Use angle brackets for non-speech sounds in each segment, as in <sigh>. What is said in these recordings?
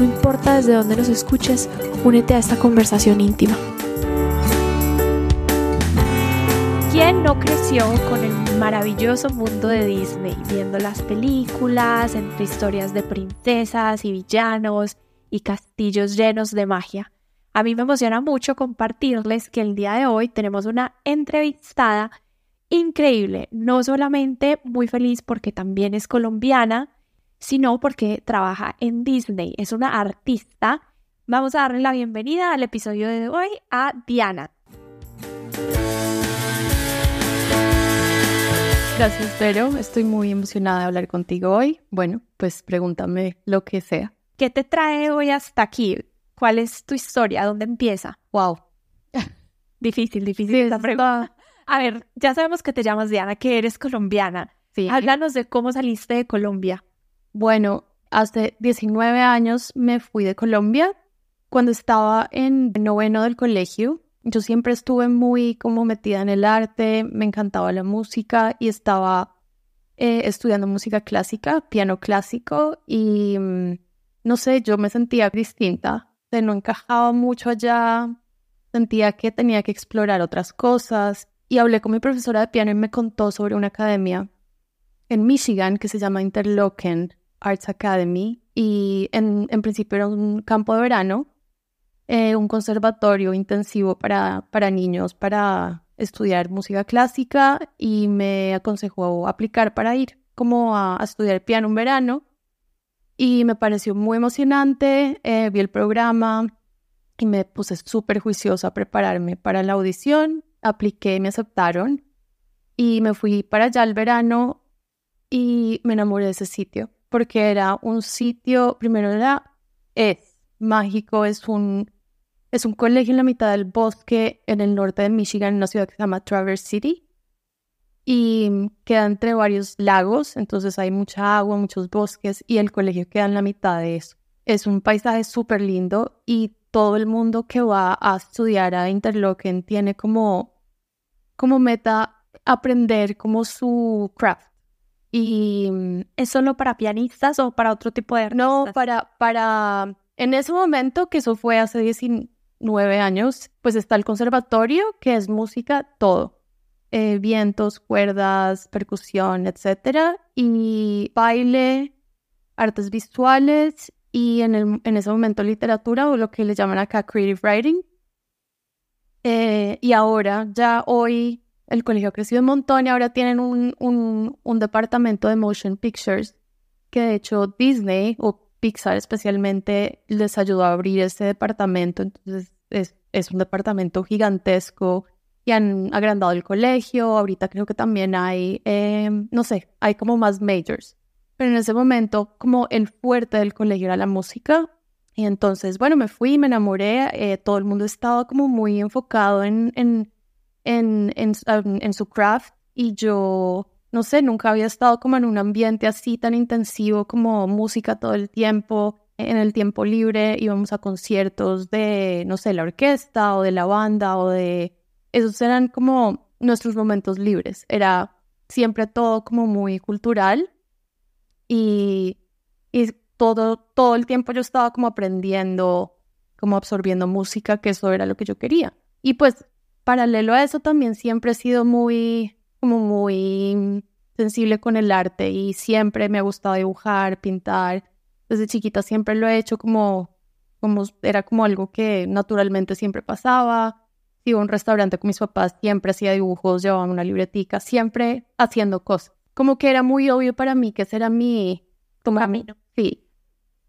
No importa desde dónde nos escuches, únete a esta conversación íntima. ¿Quién no creció con el maravilloso mundo de Disney, viendo las películas, entre historias de princesas y villanos y castillos llenos de magia? A mí me emociona mucho compartirles que el día de hoy tenemos una entrevistada increíble, no solamente muy feliz porque también es colombiana, sino porque trabaja en Disney, es una artista. Vamos a darle la bienvenida al episodio de hoy a Diana. Gracias, Vero. Estoy muy emocionada de hablar contigo hoy. Bueno, pues pregúntame lo que sea. ¿Qué te trae hoy hasta aquí? ¿Cuál es tu historia? ¿Dónde empieza? Wow. <laughs> difícil, difícil esta pregunta. A ver, ya sabemos que te llamas Diana, que eres colombiana. Sí. Háblanos de cómo saliste de Colombia. Bueno, hace 19 años me fui de Colombia. Cuando estaba en noveno del colegio, yo siempre estuve muy como metida en el arte, me encantaba la música y estaba eh, estudiando música clásica, piano clásico y mm, no sé, yo me sentía distinta, de no encajaba mucho allá, sentía que tenía que explorar otras cosas y hablé con mi profesora de piano y me contó sobre una academia en Michigan que se llama Interlochen Arts Academy y en, principio era un campo de verano, eh, un conservatorio intensivo para, para niños para estudiar música clásica y me aconsejó aplicar para ir como a, estudiar piano un verano y me pareció muy emocionante, eh, vi el programa y me puse súper juiciosa a prepararme para la audición, apliqué, me aceptaron y me fui para allá el verano y me enamoré de ese sitio porque era un sitio, primero era, es mágico, es un, es un colegio en la mitad del bosque en el norte de Michigan, en una ciudad que se llama Traverse City. Y queda entre varios lagos, entonces hay mucha agua, muchos bosques y el colegio queda en la mitad de eso. Es un paisaje súper lindo y todo el mundo que va a estudiar a Interlochen tiene como, como meta aprender como su craft ¿Y mm, es solo para pianistas o para otro tipo de artistas? No, para, para, en ese momento, que eso fue hace 19 años, pues está el conservatorio, que es música, todo. Eh, vientos, cuerdas, percusión, etcétera, y baile, artes visuales y en, el, en ese momento literatura o lo que le llaman acá creative writing. Eh, y ahora, ya hoy, el colegio ha crecido un montón y ahora tienen un, un, departamento de motion pictures que de hecho Disney o Pixar especialmente les ayudó a abrir ese departamento. Entonces es, es un departamento gigantesco y han agrandado el colegio. Ahorita creo que también hay, em, no sé, hay como más majors. Pero en ese momento como el fuerte del colegio era la música. Y entonces, bueno, me fui, me enamoré. Eh, todo el mundo estaba como muy enfocado en, en en, en, su craft y yo, no sé, nunca había estado como en un ambiente así tan intensivo como música todo el tiempo. En el tiempo libre íbamos a conciertos de, no sé, la orquesta o de la banda o de... Esos eran como nuestros momentos libres. Era siempre todo como muy cultural y, y todo, todo el tiempo yo estaba como aprendiendo, como absorbiendo música, que eso era lo que yo quería. Y pues paralelo a eso también siempre he sido muy, como muy sensible con el arte y siempre me ha gustado dibujar, pintar. Desde chiquita siempre lo he hecho como, como era como algo que naturalmente siempre pasaba. Iba a un restaurante con mis papás, siempre hacía dibujos, llevaba una libretica, siempre haciendo cosas. Como que era muy obvio para mí que ese era mi camino. Sí.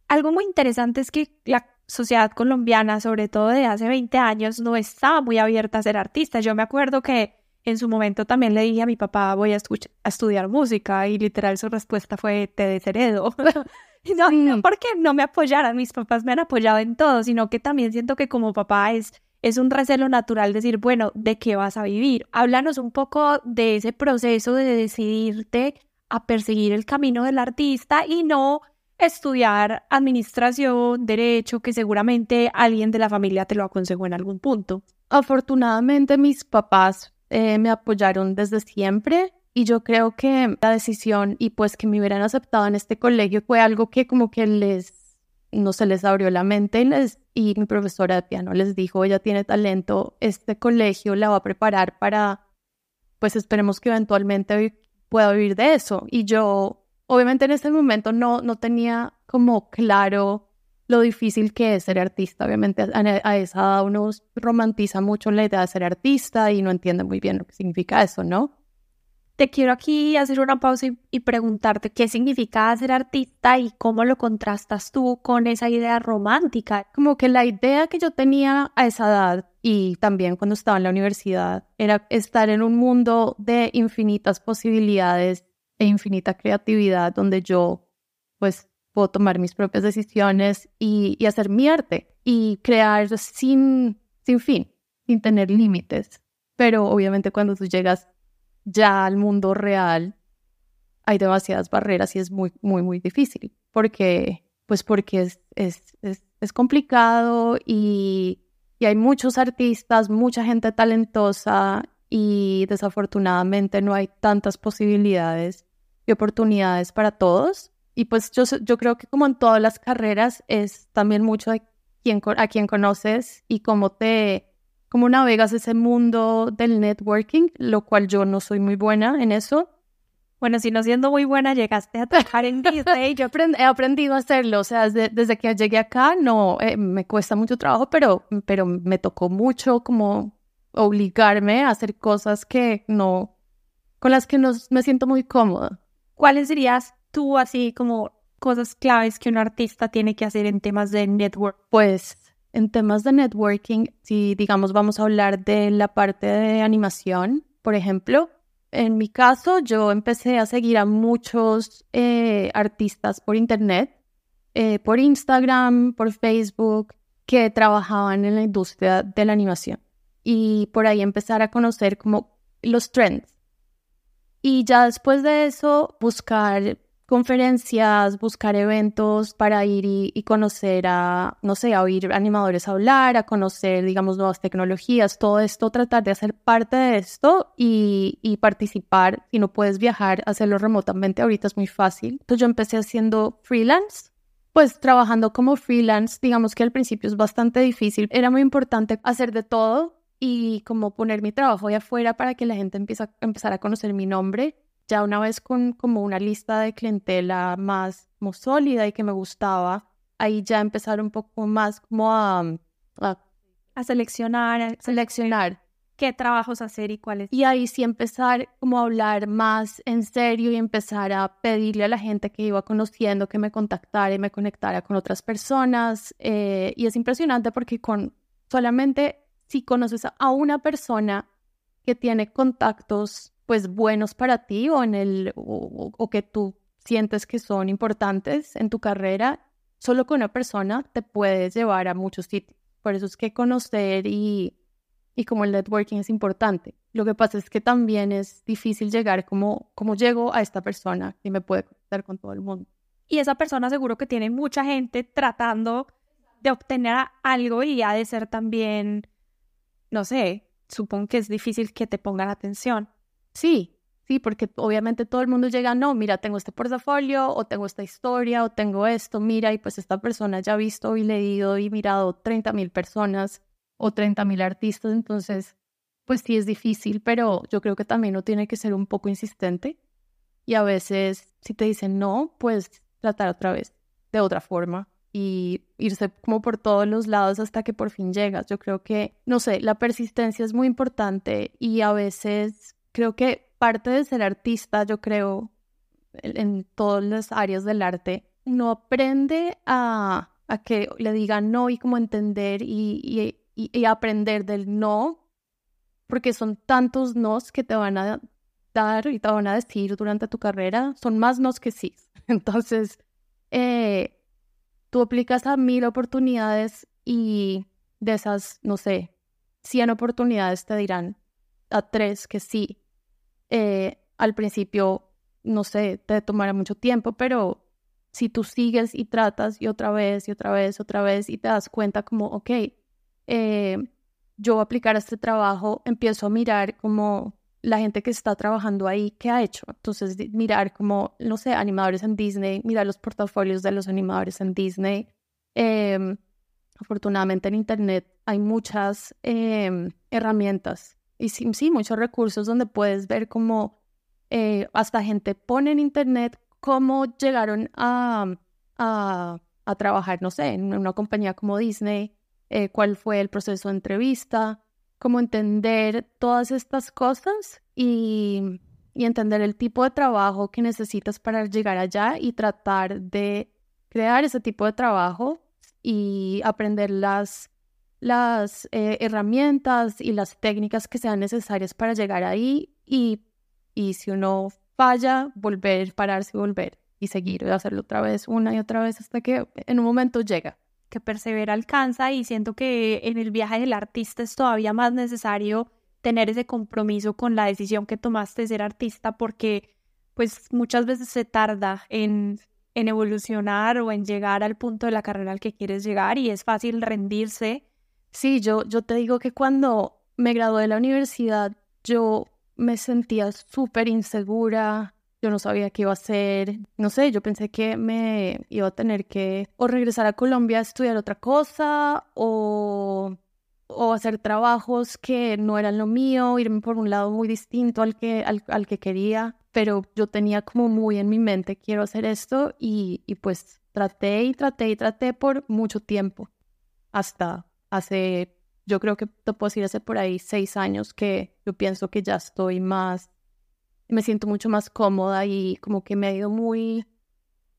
Algo muy interesante es que la sociedad colombiana, sobre todo de hace 20 años, no estaba muy abierta a ser artista. Yo me acuerdo que en su momento también le dije a mi papá, voy a, a estudiar música y literal su respuesta fue, te desheredo. <laughs> no, no porque no me apoyaran, mis papás me han apoyado en todo, sino que también siento que como papá es, es un recelo natural decir, bueno, ¿de qué vas a vivir? Háblanos un poco de ese proceso de decidirte a perseguir el camino del artista y no estudiar administración, derecho, que seguramente alguien de la familia te lo aconsejó en algún punto. Afortunadamente mis papás eh, me apoyaron desde siempre y yo creo que la decisión y pues que me hubieran aceptado en este colegio fue algo que como que les, no se les abrió la mente y, les, y mi profesora de piano les dijo, ella tiene talento, este colegio la va a preparar para, pues esperemos que eventualmente pueda vivir de eso. Y yo obviamente en ese momento no, no tenía como claro lo difícil que es ser artista. Obviamente a, esa edad uno romantiza mucho la idea de ser artista y no entiende muy bien lo que significa eso, ¿no? Te quiero aquí hacer una pausa y, preguntarte qué significa ser artista y cómo lo contrastas tú con esa idea romántica. Como que la idea que yo tenía a esa edad y también cuando estaba en la universidad era estar en un mundo de infinitas posibilidades e infinita creatividad donde yo pues puedo tomar mis propias decisiones y, hacer mi arte y crear sin, sin fin, sin tener límites. Pero obviamente cuando tú llegas ya al mundo real, hay demasiadas barreras y es muy, muy, muy difícil porque, pues porque es, es, es, complicado y, y hay muchos artistas, mucha gente talentosa y desafortunadamente no hay tantas posibilidades y oportunidades para todos. Y pues yo, yo creo que como en todas las carreras es también mucho a quien, a quien conoces y cómo te, cómo navegas ese mundo del networking, lo cual yo no soy muy buena en eso. Bueno, si no siendo muy buena, llegaste a trabajar en Disney. <laughs> Yo he aprendido a hacerlo. O sea, desde, desde que llegué acá, no, eh, me cuesta mucho trabajo, pero, pero me tocó mucho como obligarme a hacer cosas que no, con las que no me siento muy cómoda. ¿Cuáles dirías tú así como cosas claves que un artista tiene que hacer en temas de network? Pues en temas de networking, si digamos vamos a hablar de la parte de animación, por ejemplo, en mi caso yo empecé a seguir a muchos eh, artistas por internet, eh, por Instagram, por Facebook, que trabajaban en la industria de la animación. Y por ahí empezar a conocer como los trends y ya después de eso, buscar conferencias, buscar eventos para ir y, conocer a, no sé, a oír animadores hablar, a conocer, digamos, nuevas tecnologías, todo esto, tratar de hacer parte de esto y, y participar. Si no puedes viajar, hacerlo remotamente, ahorita es muy fácil. Entonces yo empecé haciendo freelance. Pues trabajando como freelance, digamos que al principio es bastante difícil. Era muy importante hacer de todo, y como poner mi trabajo ahí afuera para que la gente empiece a empezar a conocer mi nombre. Ya una vez con como una lista de clientela más, más sólida y que me gustaba, ahí ya empezar un poco más como a, a, seleccionar, a seleccionar qué trabajos hacer y cuáles. Y ahí sí empezar como a hablar más en serio y empezar a pedirle a la gente que iba conociendo que me contactara y me conectara con otras personas. Eh, y es impresionante porque con solamente si conoces a una persona que tiene contactos pues buenos para ti o en el o, que tú sientes que son importantes en tu carrera, solo con una persona te puedes llevar a muchos sitios. Por eso es que conocer y, y como el networking es importante. Lo que pasa es que también es difícil llegar como, como llego a esta persona que me puede conectar con todo el mundo. Y esa persona seguro que tiene mucha gente tratando de obtener algo y ha de ser también no sé, supongo que es difícil que te pongan atención. Sí, sí, porque obviamente todo el mundo llega, no, mira, tengo este portafolio o tengo esta historia o tengo esto, mira, y pues esta persona ya ha visto y leído y mirado 30 mil personas o 30 mil artistas, entonces, pues sí es difícil, pero yo creo que también uno tiene que ser un poco insistente y a veces si te dicen no, pues tratar otra vez, de otra forma y irse como por todos los lados hasta que por fin llegas. Yo creo que, no sé, la persistencia es muy importante y a veces creo que parte de ser artista, yo creo, en, todas las áreas del arte, no aprende a, a que le digan no y como entender y, y, y, aprender del no, porque son tantos nos que te van a dar y te van a decir durante tu carrera, son más nos que sí. <laughs> Entonces, eh, tú aplicas a mil oportunidades y de esas, no sé, 100 oportunidades te dirán a tres que sí. Eh, al principio, no sé, te tomará mucho tiempo, pero si tú sigues y tratas y otra vez y otra vez, otra vez y te das cuenta como, ok, eh, yo voy a aplicar este trabajo, empiezo a mirar como la gente que está trabajando ahí, ¿qué ha hecho? Entonces, mirar como, no sé, animadores en Disney, mirar los portafolios de los animadores en Disney. Em, afortunadamente en Internet hay muchas em, herramientas y sí, sí, muchos recursos donde puedes ver cómo eh, hasta gente pone en Internet cómo llegaron a, a, a, trabajar, no sé, en una compañía como Disney, eh, cuál fue el proceso de entrevista, cómo entender todas estas cosas y, y entender el tipo de trabajo que necesitas para llegar allá y tratar de crear ese tipo de trabajo y aprender las las eh, herramientas y las técnicas que sean necesarias para llegar ahí y, y si uno falla, volver, pararse y volver y seguir y hacerlo otra vez, una y otra vez hasta que en un momento llega. Que persevera alcanza y siento que en el viaje del artista es todavía más necesario tener ese compromiso con la decisión que tomaste de ser artista porque pues muchas veces se tarda en, en evolucionar o en llegar al punto de la carrera al que quieres llegar y es fácil rendirse. Sí, yo, yo te digo que cuando me gradué de la universidad, yo me sentía súper insegura, yo no sabía qué iba a hacer, no sé, yo pensé que me iba a tener que o regresar a Colombia a estudiar otra cosa o, o hacer trabajos que no eran lo mío, irme por un lado muy distinto al que, al, al que quería, pero yo tenía como muy en mi mente, quiero hacer esto y, y pues traté y traté y traté por mucho tiempo, hasta hace, yo creo que te puedo decir hace por ahí seis años que yo pienso que ya estoy más, me siento mucho más cómoda y como que me ha ido muy,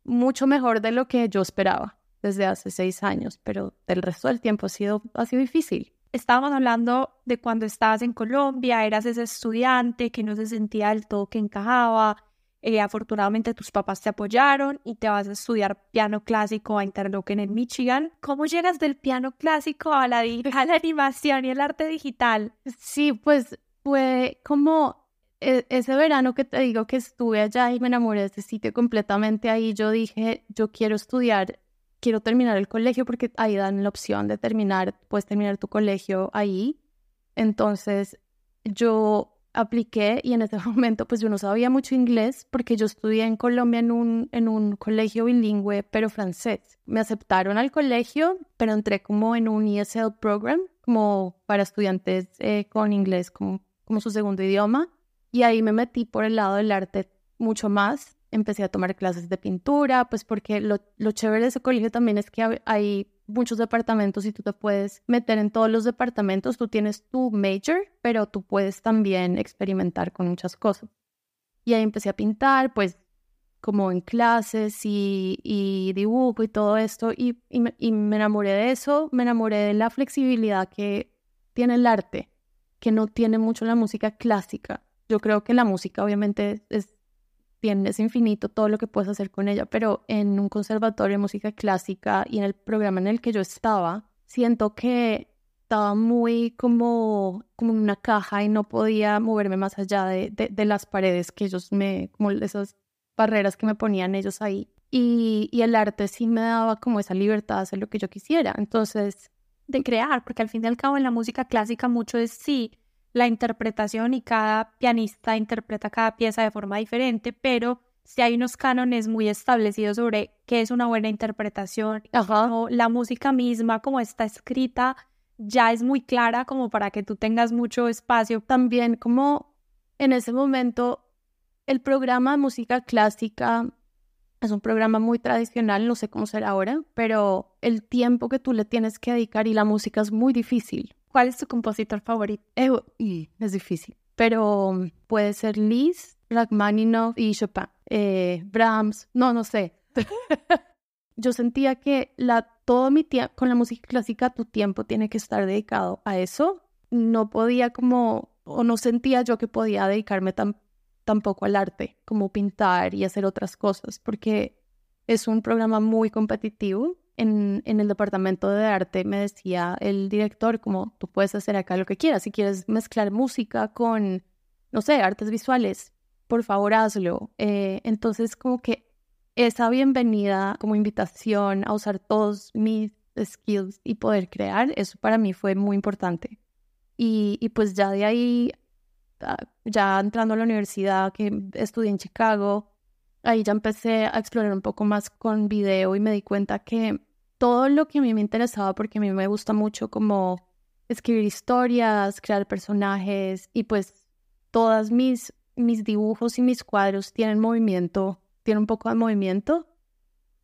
mucho mejor de lo que yo esperaba desde hace seis años, pero el resto del tiempo ha sido, ha sido difícil. Estábamos hablando de cuando estabas en Colombia, eras ese estudiante que no se sentía del todo que encajaba, eh, afortunadamente tus papás te apoyaron y te vas a estudiar piano clásico a Interlochen en Michigan. ¿Cómo llegas del piano clásico a la, <laughs> a la animación y el arte digital? Sí, pues fue como ese verano que te digo que estuve allá y me enamoré de ese sitio completamente ahí. Yo dije, yo quiero estudiar, quiero terminar el colegio porque ahí dan la opción de terminar, puedes terminar tu colegio ahí. Entonces yo apliqué y en ese <laughs> momento pues yo no sabía mucho inglés porque yo estudié en Colombia en un, en un colegio bilingüe pero francés. Me aceptaron al colegio pero entré como en un ESL program como para estudiantes eh, con inglés como, como su segundo idioma y ahí me metí por el lado del arte mucho más. Empecé a tomar clases de pintura pues porque lo, chévere de ese colegio también es que hay muchos departamentos y tú te puedes meter en todos los departamentos. Tú tienes tu major, pero tú puedes también experimentar con muchas cosas. Y ahí empecé a pintar, pues como en clases y, dibujo y todo esto, y, me, enamoré de eso, me enamoré de la flexibilidad que tiene el arte, que no tiene mucho la música clásica. Yo creo que la música obviamente es es infinito todo lo que puedes hacer con ella, pero en un conservatorio de música clásica y en el programa en el que yo estaba, siento que estaba muy como, como en una caja y no podía moverme más allá de, de, las paredes que ellos me, como esas barreras que me ponían ellos ahí. Y, y, el arte sí me daba como esa libertad de hacer lo que yo quisiera. Entonces... De crear, porque al fin y al cabo en la música clásica mucho es sí, la interpretación y cada pianista interpreta cada pieza de forma diferente, pero si hay unos cánones muy establecidos sobre qué es una buena interpretación, o la música misma como está escrita ya es muy clara como para que tú tengas mucho espacio. También como en ese momento el programa de música clásica es un programa muy tradicional, no sé cómo será ahora, pero el tiempo que tú le tienes que dedicar y la música es muy difícil. ¿Cuál es tu compositor favorito? es difícil, pero um, puede ser Liszt, Rachmaninoff y Chopin. Eh, Brahms, no, no sé. <laughs> Yo sentía que la, todo mi tiempo, con la música clásica, tu tiempo tiene que estar dedicado a eso. No podía como, o no sentía yo que podía dedicarme tan, tampoco al arte, como pintar y hacer otras cosas, porque es un programa muy competitivo en, en el departamento de arte me decía el director como tú puedes hacer acá lo que quieras, si quieres mezclar música con, no sé, artes visuales, por favor hazlo. Eh, entonces como que esa bienvenida como invitación a usar todos mis skills y poder crear, eso para mí fue muy importante. Y, y pues ya de ahí, ah, ya entrando a la universidad que estudié en Chicago, ahí ya empecé a explorar un poco más con video y me di cuenta que todo lo que a mí me interesaba, porque a mí me gusta mucho como escribir historias, crear personajes y pues todas mis, mis dibujos y mis cuadros tienen movimiento, tienen un poco de movimiento,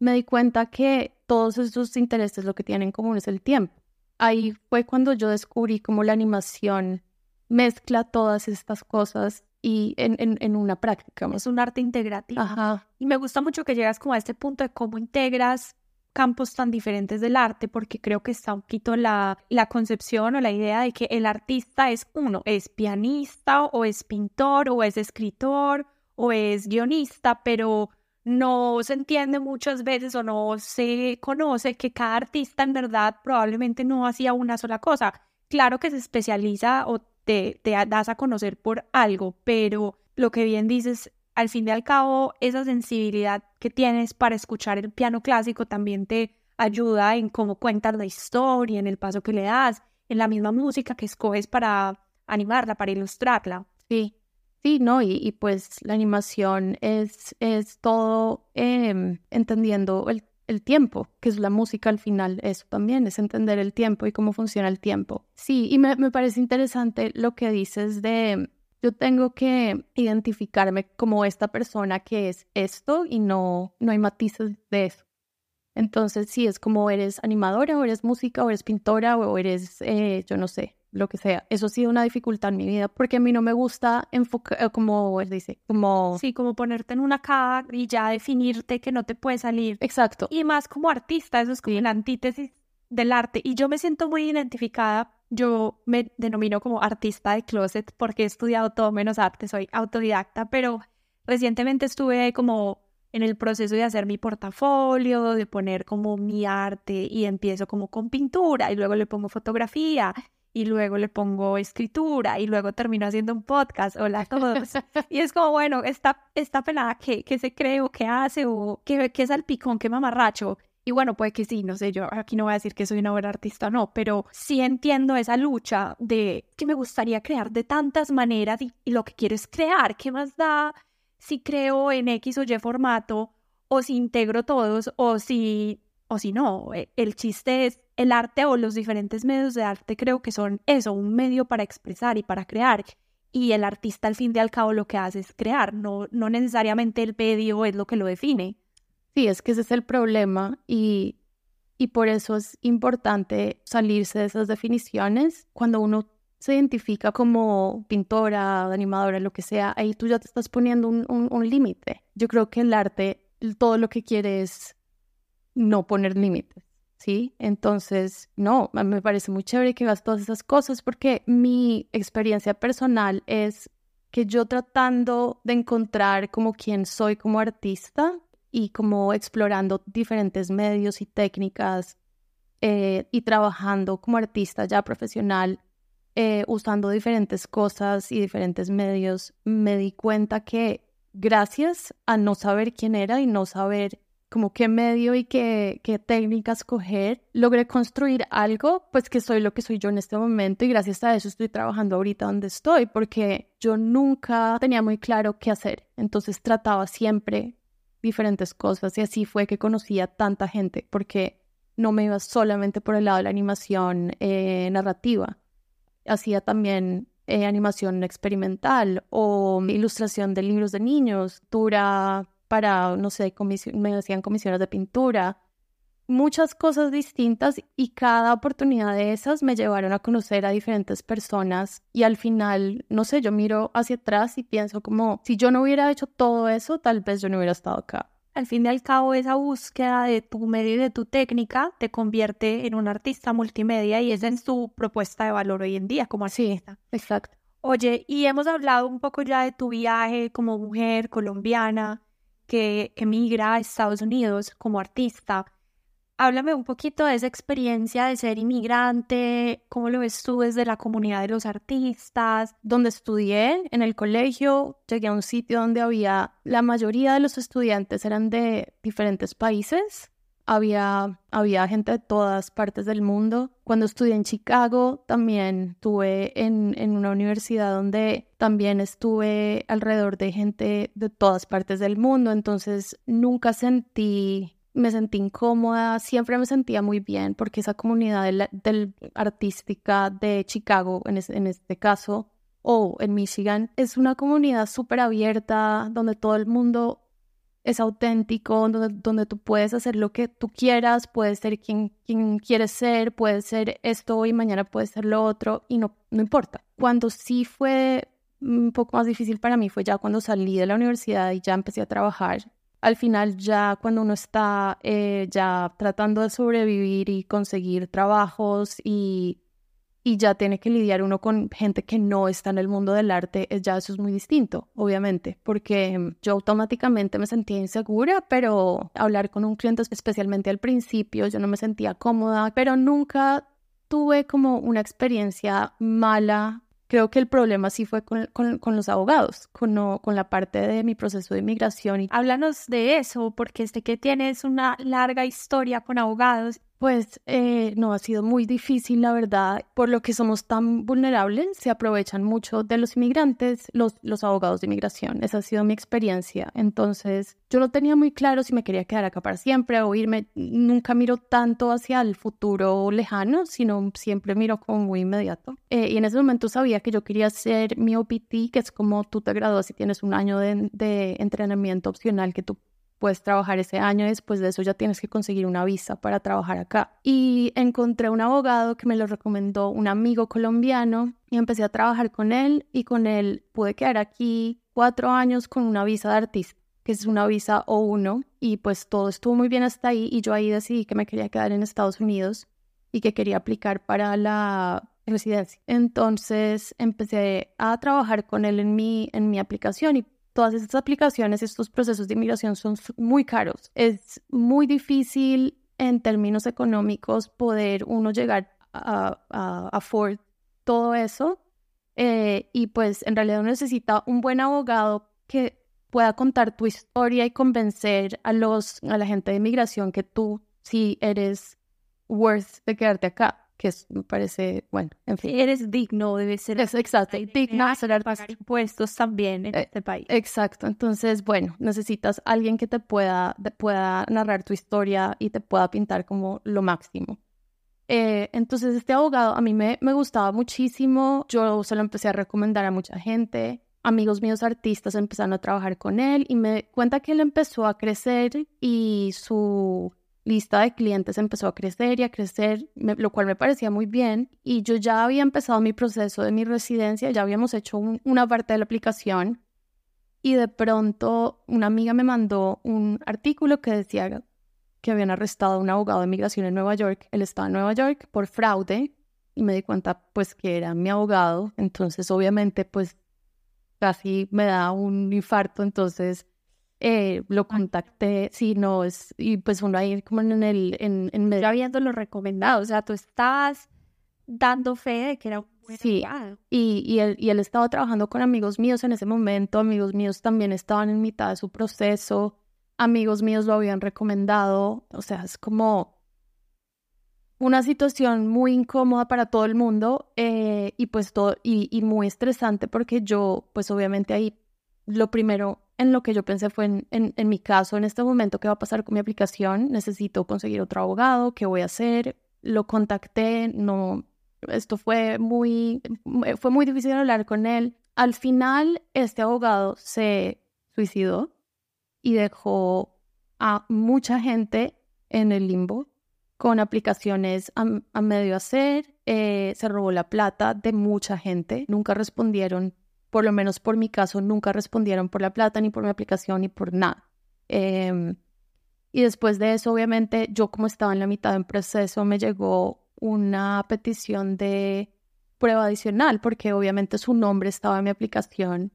me di cuenta que todos esos intereses lo que tienen en común es el tiempo. Ahí fue cuando yo descubrí cómo la animación mezcla todas estas cosas y en, en, una práctica. Es un arte integrativo. Y me gusta mucho que llegas como a este punto de cómo integras campos tan diferentes del arte, porque creo que está un poquito la, la concepción o la idea de que el artista es uno, es pianista o es pintor o es escritor o es guionista, pero no se entiende muchas veces o no se conoce que cada artista en verdad probablemente no hacía una sola cosa. Claro que se especializa o te, das a conocer por algo, pero lo que bien dices, al fin y al cabo, esa sensibilidad que tienes para escuchar el piano clásico también te ayuda en cómo cuentas la historia, en el paso que le das, en la misma música que escoges para animarla, para ilustrarla. Sí, sí, no, y, pues la animación es, es todo em, entendiendo el el tiempo, que es la música al final, eso también es entender el tiempo y cómo funciona el tiempo. Sí, y me, parece interesante lo que dices de yo tengo que identificarme como esta persona que es esto y no, no hay matices de eso. Entonces, sí, es como eres animadora o eres música o eres pintora o eres, eh, yo no sé, lo que sea. Eso ha sido una dificultad en mi vida porque a mí no me gusta enfocar, eh, como él dice, como... Sí, como ponerte en una caja y ya definirte que no te puede salir. Exacto. Y más como artista, eso es como la antítesis del arte. Y yo me siento muy identificada. Yo me denomino como artista de closet porque he estudiado todo menos arte, soy autodidacta, pero recientemente estuve como en el proceso de hacer mi portafolio, de poner como mi arte y empiezo como con pintura y luego le pongo fotografía y luego le pongo escritura y luego termino haciendo un podcast, hola a todos. <laughs> y es como, bueno, esta, esta pelada que, que se cree o que hace o que, que es al picón, que mamarracho. Y bueno, puede que sí, no sé, yo aquí no voy a decir que soy una buena artista, no, pero sí entiendo esa lucha de que me gustaría crear de tantas maneras y, lo que quiero es crear. ¿Qué más da si creo en X o Y formato o si integro todos o si, o si no? E, el chiste es el arte o los diferentes medios de arte creo que son eso, un medio para expresar y para crear. Y el artista al fin y al cabo lo que hace es crear, no, no necesariamente el medio es lo que lo define. Sí, es que ese es el problema y, y por eso es importante salirse de esas definiciones. Cuando uno se identifica como pintora, animadora, lo que sea, ahí tú ya te estás poniendo un, un límite. Yo creo que el arte todo lo que quiere es no poner límites. ¿sí? Entonces, no, me parece muy chévere que hagas todas esas cosas porque mi experiencia personal es que yo tratando de encontrar como quién soy como artista y como explorando diferentes medios y técnicas eh, y trabajando como artista ya profesional, eh, usando diferentes cosas y diferentes medios, me di cuenta que gracias a no saber quién era y no saber como qué medio y qué, qué técnicas coger, logré construir algo, pues que soy lo que soy yo en este momento y gracias a eso estoy trabajando ahorita donde estoy, porque yo nunca tenía muy claro qué hacer, entonces trataba siempre diferentes cosas y así fue que conocí a tanta gente, porque no me iba solamente por el lado de la animación eh, narrativa, hacía también eh, animación experimental o ilustración de libros de niños, dura para, no sé, me hacían comisiones de pintura, muchas cosas distintas y cada oportunidad de esas me llevaron a conocer a diferentes personas y al final, no sé, yo miro hacia atrás y pienso como, si yo no hubiera hecho todo eso, tal vez yo no hubiera estado acá. Al fin y al cabo, esa búsqueda de tu medio y de tu técnica te convierte en un artista multimedia y esa es tu propuesta de valor hoy en día como artista. Sí, exacto. Oye, y hemos hablado un poco ya de tu viaje como mujer colombiana, que emigra a Estados Unidos como artista, Háblame un poquito de esa experiencia de ser inmigrante, cómo lo ves tú desde la comunidad de los artistas. Donde estudié, en el colegio, llegué a un sitio donde había, la mayoría de los estudiantes eran de diferentes países, había, había gente de todas partes del mundo. Cuando estudié en Chicago, también estuve en, en, una universidad donde también estuve alrededor de gente de todas partes del mundo, entonces nunca sentí, me sentí incómoda, siempre me sentía muy bien porque esa comunidad del, artística de Chicago, en, en este caso, o en Michigan, es una comunidad súper abierta donde todo el mundo es auténtico, donde, donde tú puedes hacer lo que tú quieras, puedes ser quien, quien quieres ser, puedes ser esto y mañana puedes ser lo otro y no, no importa. Cuando sí fue un poco más difícil para mí fue ya cuando salí de la universidad y ya empecé a trabajar. Al final ya cuando uno está eh, ya tratando de sobrevivir y conseguir trabajos y y ya tiene que lidiar uno con gente que no está en el mundo del arte, ya eso es muy distinto, obviamente, porque mm, yo automáticamente me sentía insegura, pero hablar con un cliente, especialmente al principio, yo no me sentía cómoda, pero nunca tuve como una experiencia mala. Creo que el problema sí fue con, con, los abogados, con, con la parte de mi proceso de inmigración. Y... Háblanos de eso, porque sé que tienes una larga historia con abogados pues eh, no, ha sido muy difícil, la verdad, por lo que somos tan vulnerables, se aprovechan mucho de los inmigrantes, los, abogados de inmigración. Esa ha sido mi experiencia. Entonces, yo no tenía muy claro si me quería quedar acá para siempre o irme. Nunca miro tanto hacia el futuro lejano, sino siempre miro como muy inmediato. Eh, y en ese momento sabía que yo quería hacer mi OPT, que es como tú te gradúas y tienes un año de, de entrenamiento opcional que tú puedes trabajar ese año después de eso ya tienes que conseguir una visa para trabajar acá. Y encontré un abogado que me lo recomendó un amigo colombiano y empecé a trabajar con él y con él pude quedar aquí cuatro años con una visa de artista que es una visa O1 y pues todo estuvo muy bien hasta ahí y yo ahí decidí que me quería quedar en Estados Unidos y que quería aplicar para la residencia. Entonces empecé a trabajar con él en mi, en mi aplicación y todas estas aplicaciones, estos procesos de inmigración son muy caros. Es muy difícil en términos económicos poder uno llegar a, a, afford todo eso. Eh, y pues en realidad uno necesita un buen abogado que pueda contar tu historia y convencer a los a la gente de inmigración que tú sí eres worth de quedarte acá que me parece, bueno, en fin. Eres digno, debe ser. Es exacto, digno ser pagar impuestos también en eh, este país. Exacto, entonces, bueno, necesitas alguien que te pueda, pueda narrar tu historia y te pueda pintar como lo máximo. Eh, entonces, este abogado a mí me, me gustaba muchísimo, yo se lo empecé a recomendar a mucha gente, amigos míos artistas empezaron a trabajar con él y me cuenta que él empezó a crecer y su lista de clientes empezó a crecer y a crecer, lo cual me parecía muy bien. Y yo ya había empezado mi proceso de mi residencia, ya habíamos hecho una parte de la aplicación. Y de pronto una amiga me mandó un artículo que decía que habían arrestado a un abogado de migración en Nueva York. Él estaba en Nueva York por fraude y me di cuenta pues que era mi abogado. Entonces obviamente pues casi me da un infarto. Entonces eh, lo contacté, sí, no, es, y pues uno ahí como en el, en, en medio. habiéndolo recomendado, o sea, tú estás dando fe de que era un buen Sí, y, y, él, y él estaba trabajando con amigos míos en ese momento, amigos míos también estaban en mitad de su proceso, amigos míos lo habían recomendado, o sea, es como una situación muy incómoda para todo el mundo eh, y pues todo, y, y muy estresante porque yo, pues obviamente ahí lo primero en lo que yo pensé fue en, en, mi caso, en este momento, ¿qué va a pasar con mi aplicación? Necesito conseguir otro abogado, ¿qué voy a hacer? Lo contacté, no, esto fue muy, fue muy difícil hablar con él. Al final, este abogado se suicidó y dejó a mucha gente en el limbo con aplicaciones a, medio hacer, eh, se robó la plata de mucha gente, nunca respondieron por lo menos por mi caso, nunca respondieron por la plata, ni por mi aplicación, ni por nada. Em, y después de eso, obviamente, yo como estaba en la mitad del proceso, me llegó una petición de prueba adicional, porque obviamente su nombre estaba en mi aplicación.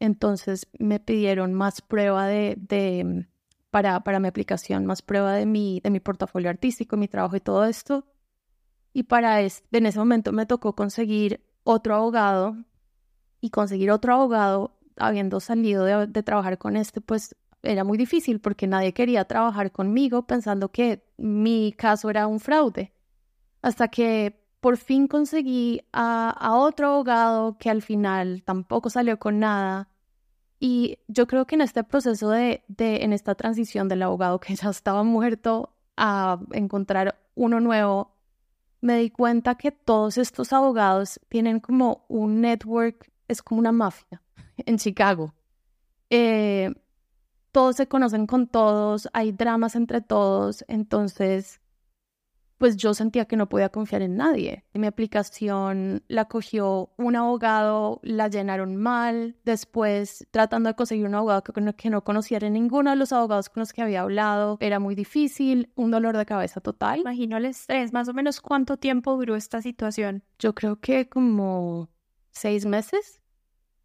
Entonces me pidieron más prueba de, de para, para mi aplicación, más prueba de mi, de mi portafolio artístico, mi trabajo y todo esto. Y para es, en ese momento me tocó conseguir otro abogado y conseguir otro abogado habiendo salido de, trabajar con este, pues era muy difícil porque nadie quería trabajar conmigo pensando que mi caso era un fraude. Hasta que por fin conseguí a, a, otro abogado que al final tampoco salió con nada. Y yo creo que en este proceso de, de, en esta transición del abogado que <laughs> ya estaba muerto a encontrar uno nuevo, me di cuenta que todos estos abogados tienen como un network, es como una mafia <laughs> en Chicago. Eh, todos se conocen con todos, hay dramas entre todos, entonces pues yo sentía que no podía confiar en nadie. Mi aplicación la cogió un abogado, la llenaron mal, después tratando de conseguir un abogado que no, que no conociera ninguno de los abogados con los que había hablado, era muy difícil, un dolor de cabeza total. Imagino el estrés, más o menos cuánto tiempo duró esta situación. Yo creo que como seis meses.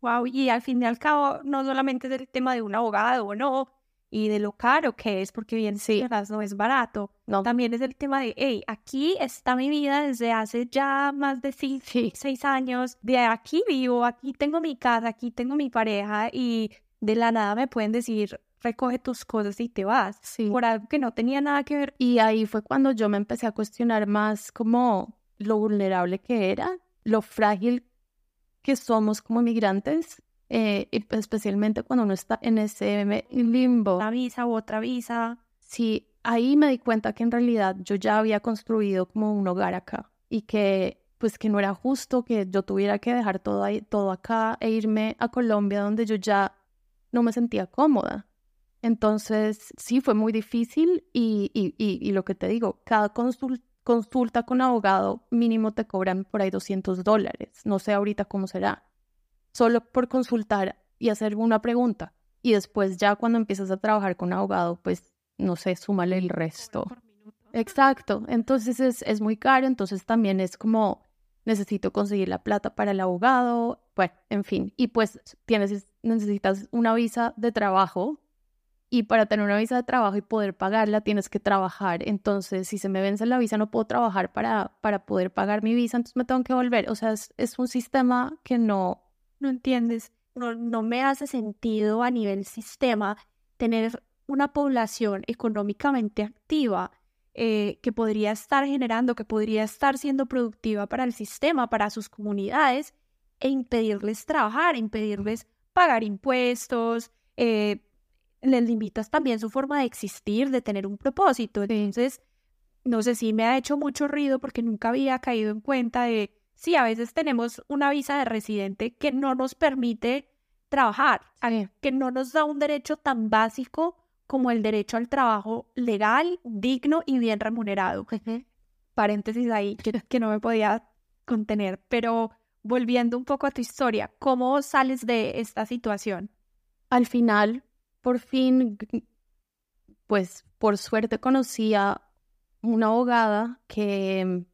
Wow, y al fin y al cabo, no solamente es el tema de un abogado o no, y de lo caro que es, porque bien sí. no es barato. No. También es el tema de, hey, aquí está mi vida desde hace ya más de seis, seis años, de aquí vivo, aquí tengo mi casa, aquí tengo mi pareja y de la nada me pueden decir, recoge tus cosas y te vas, sí. por algo que no tenía nada que ver. Y ahí fue cuando yo me empecé a cuestionar más como lo vulnerable que era, lo frágil que somos como migrantes eh, especialmente cuando uno está en ese limbo. Una visa u otra visa. Sí, ahí me di cuenta que en realidad yo ya había construido como un hogar acá y que pues que no era justo que yo tuviera que dejar todo, ahí, todo acá e irme a Colombia donde yo ya no me sentía cómoda. Entonces, sí, fue muy difícil y, y, y, y lo que te digo, cada consulta con abogado mínimo te cobran por ahí 200 dólares. No sé ahorita cómo será solo por consultar y hacer una pregunta. Y después ya cuando empiezas a trabajar con abogado, pues no sé, súmale el resto. Exacto, entonces es, es muy caro, entonces también es como necesito conseguir la plata para el abogado, bueno, en fin, y pues tienes, necesitas una visa de trabajo y para tener una visa de trabajo y poder pagarla tienes que trabajar, entonces si se me vence la visa no puedo trabajar para, para poder pagar mi visa, entonces me tengo que volver, o sea, es, un sistema que no, no entiendes, no, no me hace sentido a nivel sistema tener una población económicamente activa eh, que podría estar generando, que podría estar siendo productiva para el sistema, para sus comunidades, e impedirles trabajar, impedirles pagar impuestos, eh, les limitas también su forma de existir, de tener un propósito. Entonces, no sé si me ha hecho mucho ruido porque nunca había caído en cuenta de sí, a veces tenemos una visa de residente que no nos permite trabajar, que no nos da un derecho tan básico como el derecho al trabajo legal, digno y bien remunerado. Paréntesis ahí que, <laughs> que no me podía contener, pero volviendo un poco a tu historia, ¿cómo sales de esta situación? Al final, por fin, pues por suerte conocí a una abogada que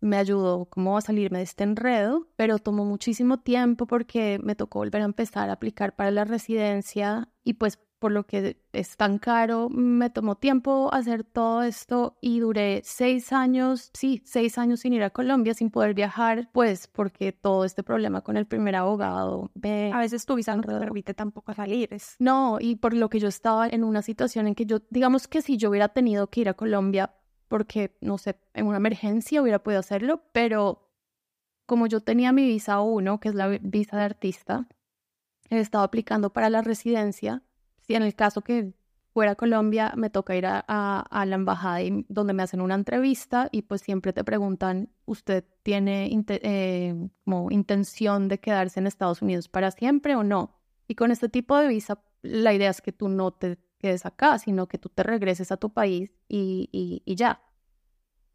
me ayudó como a salirme de este enredo, pero tomó muchísimo tiempo porque me tocó volver a empezar a aplicar para la residencia y pues por lo que es tan caro, me tomó tiempo hacer todo esto y duré seis años, sí, seis años sin ir a Colombia, sin poder viajar, pues porque todo este problema con el primer abogado A veces tu visa no te permite tampoco salir. No, y por lo que yo estaba en una situación en que yo, digamos que si yo hubiera tenido que ir a Colombia, porque, no sé, en una emergencia hubiera podido hacerlo, pero como yo tenía mi visa 1, que es la visa de artista, he estado aplicando para la residencia. Si en el caso que fuera a Colombia, me toca ir a, la embajada donde me hacen una entrevista y pues siempre te preguntan, ¿usted tiene eh, como intención de quedarse en Estados Unidos para siempre o no? Y con este tipo de visa, la idea es que tú no te quedes acá, sino que tú te regreses a tu país y, y, ya.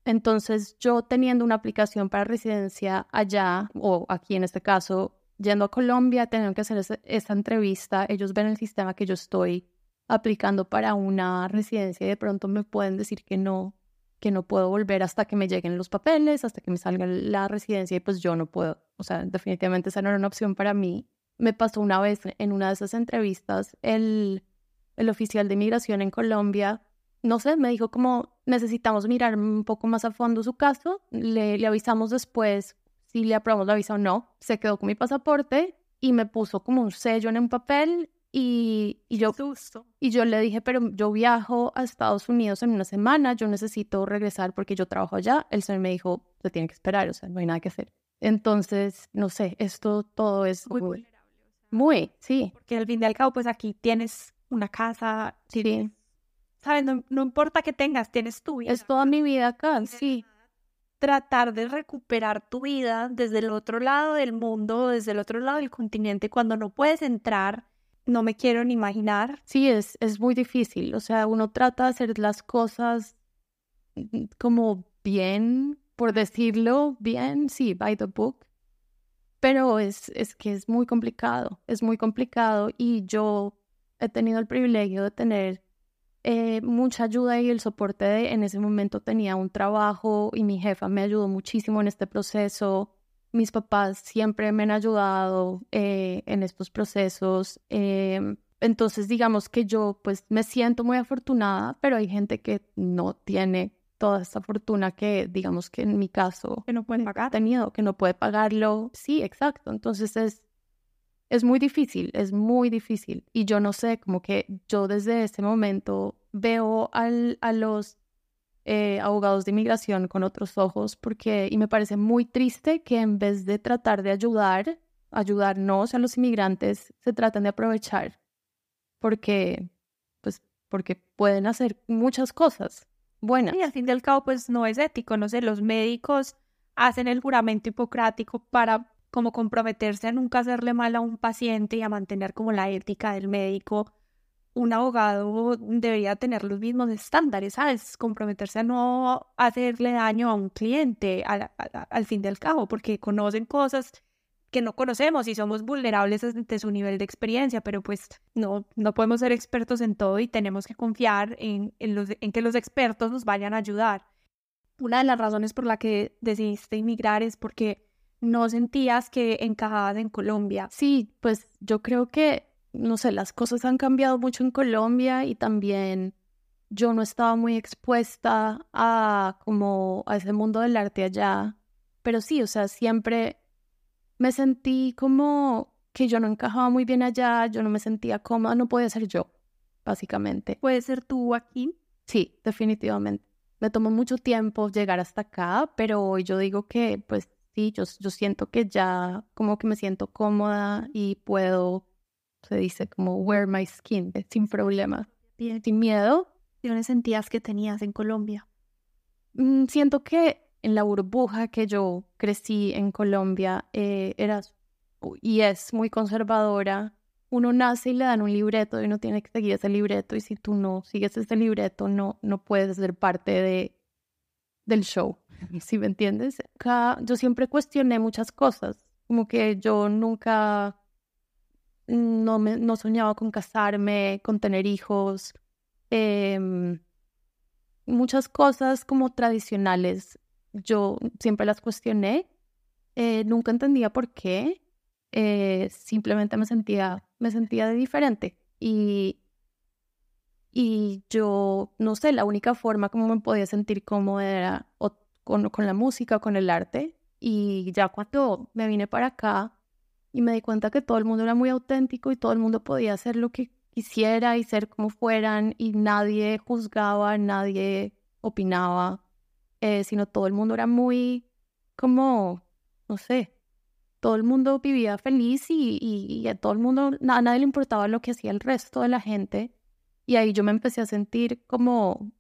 Entonces yo teniendo una aplicación para residencia allá, o aquí en este caso, yendo a Colombia, teniendo que hacer esa, entrevista, ellos ven el sistema que yo estoy aplicando para una residencia y de pronto me pueden decir que no, que no puedo volver hasta que me lleguen los papeles, hasta que me salga la residencia y pues yo no puedo. O sea, definitivamente esa no era una opción para mí. Me pasó una vez en una de esas entrevistas el el oficial de inmigración en Colombia, no sé, me dijo como necesitamos mirar un poco más a fondo su caso, le, le avisamos después si le aprobamos la visa o no, se quedó con mi pasaporte y me puso como un sello en un papel y, y, yo, y yo le dije, pero yo viajo a Estados Unidos en una semana, yo necesito regresar porque yo trabajo allá. El señor me dijo, se tiene que esperar, o sea, no hay nada que hacer. Entonces, no sé, esto todo es muy, muy, muy sí. Porque al fin y al cabo, pues aquí tienes una casa, sí. ¿Sabes? No, no importa que tengas, tienes tu vida. Es toda mi vida acá, sí tratar de recuperar tu vida desde el otro lado del mundo, desde el otro lado del continente, cuando no puedes entrar, no me quiero ni imaginar. Sí, es, es muy difícil. O sea, uno trata de hacer las cosas mm, como bien, por decirlo bien, sí, by the book. Pero es, es que es muy complicado, es muy complicado y yo he tenido el privilegio de tener eh, mucha ayuda y el soporte en ese momento tenía un trabajo y mi jefa me ayudó muchísimo en este proceso. Mis papás siempre me han ayudado eh, en estos procesos. Em, entonces, digamos que yo pues me siento muy afortunada, pero hay gente que no tiene toda esta fortuna que, digamos que en mi caso, que no puede pagar. tenido, que no puede pagarlo. Sí, exacto. Entonces es es muy difícil, es muy difícil. Y yo no sé, como que yo desde ese momento veo al, a los eh, abogados de inmigración con otros ojos porque, y me parece muy triste que en vez de tratar de ayudar, ayudarnos a los inmigrantes, se traten de aprovechar porque, pues, porque pueden hacer muchas cosas buenas. Y al fin y al cabo, pues no es ético, no sé, los médicos hacen el juramento hipocrático para como comprometerse a nunca hacerle mal a un paciente y a mantener como la ética del médico, un abogado debería tener los mismos estándares, ¿sabes? Comprometerse a no hacerle daño a un cliente al, al, fin del cabo, porque conocen cosas que no conocemos y somos vulnerables desde su nivel de experiencia, pero pues no, no podemos ser expertos en todo y tenemos que confiar en, en, los, en que los expertos nos vayan a ayudar. Una de las razones por la que decidiste inmigrar es porque no sentías que encajabas en Colombia. Sí, pues yo creo que, no sé, las cosas han cambiado mucho en Colombia y también yo no estaba muy expuesta a como a ese mundo del arte allá. Pero sí, o sea, siempre me sentí como que yo no encajaba muy bien allá, yo no me sentía cómoda, no podía ser yo, básicamente. ¿Puede ser tú aquí? Sí, definitivamente. Me tomó mucho tiempo llegar hasta acá, pero hoy yo digo que pues sí, yo, yo siento que ya como que me siento cómoda y puedo, se dice como wear my skin sin problema, sin miedo. ¿Qué sentías que tenías en Colombia? Mm, siento que en la burbuja que yo crecí en Colombia eh, era y es muy conservadora. Uno nace y le dan un libreto y uno tiene que seguir ese libreto y si tú no sigues ese libreto no, no puedes ser parte de, del show <laughs> si me entiendes? Acá yo siempre cuestioné muchas cosas, como que yo nunca no, me, no soñaba con casarme, con tener hijos, em, muchas cosas como tradicionales, yo siempre las cuestioné, eh, nunca entendía por qué, eh, simplemente me sentía, me sentía de diferente y, y yo, no sé, la única forma como me podía sentir cómoda era con, con la música, con el arte. Y ya cuando me vine para acá y me di cuenta que todo el mundo era muy auténtico y todo el mundo podía hacer lo que quisiera y ser como fueran y nadie juzgaba, nadie opinaba, eh, sino todo el mundo era muy como, no sé, todo el mundo vivía feliz y, y, a todo el mundo, a nadie le importaba lo que hacía el resto de la gente. Y ahí yo me empecé a sentir como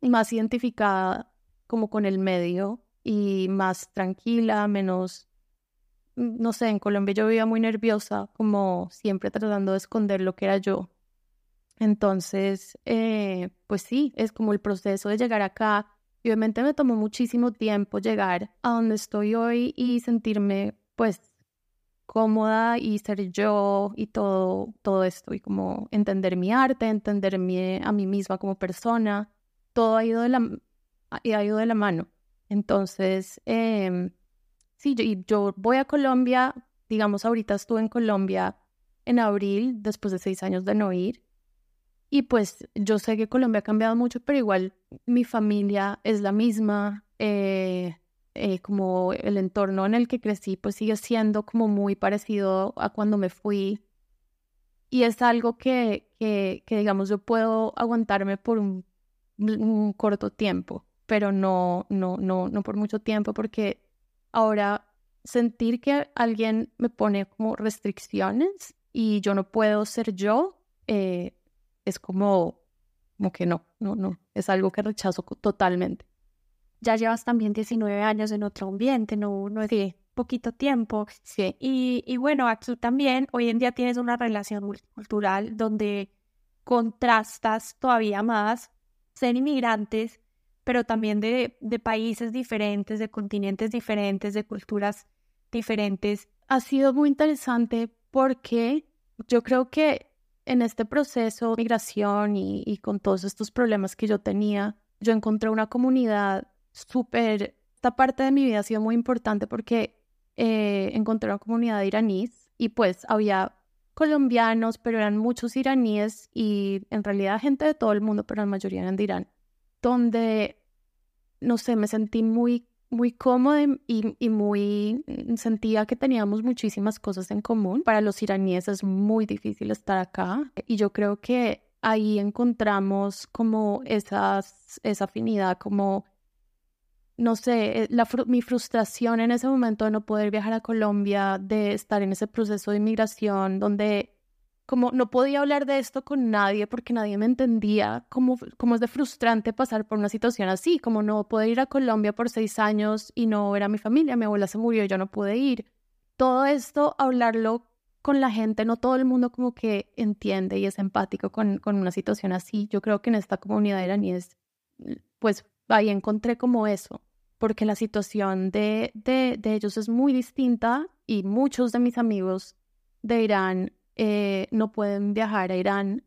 más identificada como con el medio y más tranquila, menos, mm, no sé, en Colombia yo vivía muy nerviosa, como siempre tratando de esconder lo que era yo. Entonces, eh, pues sí, es como el proceso de llegar acá. Y obviamente me tomó muchísimo tiempo llegar a donde estoy hoy y sentirme pues cómoda y ser yo y todo, todo esto y como entender mi arte, entenderme a mí misma como persona. Todo ha ido de la, y ha ido de la mano. Entonces, eh, sí, yo, yo voy a Colombia, digamos, ahorita estuve en Colombia en abril, después de seis años de no ir. Y pues yo sé que Colombia ha cambiado mucho, pero igual mi familia es la misma. Eh, eh, como el entorno en el que crecí, pues sigue siendo como muy parecido a cuando me fui. Y es algo que, que, digamos, yo puedo aguantarme por un, un, corto tiempo, pero no, no, no, no por mucho tiempo, porque ahora sentir que alguien me pone como restricciones y yo no puedo ser yo, eh, es como, como que no, no, no, es algo que rechazo totalmente ya llevas también 19 años en otro ambiente, no, no es poquito tiempo. Sí. Y, y, bueno, aquí también hoy en día tienes una relación multicultural donde contrastas todavía más ser inmigrantes, pero también de, de países diferentes, de continentes diferentes, de culturas diferentes. Ha sido muy interesante porque yo creo que en este proceso de migración y, y con todos estos problemas que yo tenía, yo encontré una comunidad súper, esta parte de mi vida ha sido muy importante porque eh, encontré una comunidad de iraníes y pues había colombianos, pero eran muchos iraníes y en realidad gente de todo el mundo, pero la mayoría eran de Irán, donde, no sé, me sentí muy, muy cómoda y, y muy, mm, sentía que teníamos muchísimas cosas en común. Para los iraníes es muy difícil estar acá y yo creo que ahí encontramos como esas, esa afinidad, como no sé, eh, mi frustración en ese momento de no poder viajar a Colombia, de estar en ese proceso de inmigración, donde como no podía hablar de esto con nadie porque nadie me entendía, cómo, cómo es de frustrante pasar por una situación así, como no poder ir a Colombia por seis años y no ver a mi familia, mi abuela se murió yo no pude ir. Todo esto, hablarlo con la gente, no todo el mundo como que entiende y es empático con, con una situación así. Yo creo que en esta comunidad iraní pues ahí encontré como eso, porque la situación de, de, ellos es muy distinta y muchos de mis amigos de Irán eh, no pueden viajar a Irán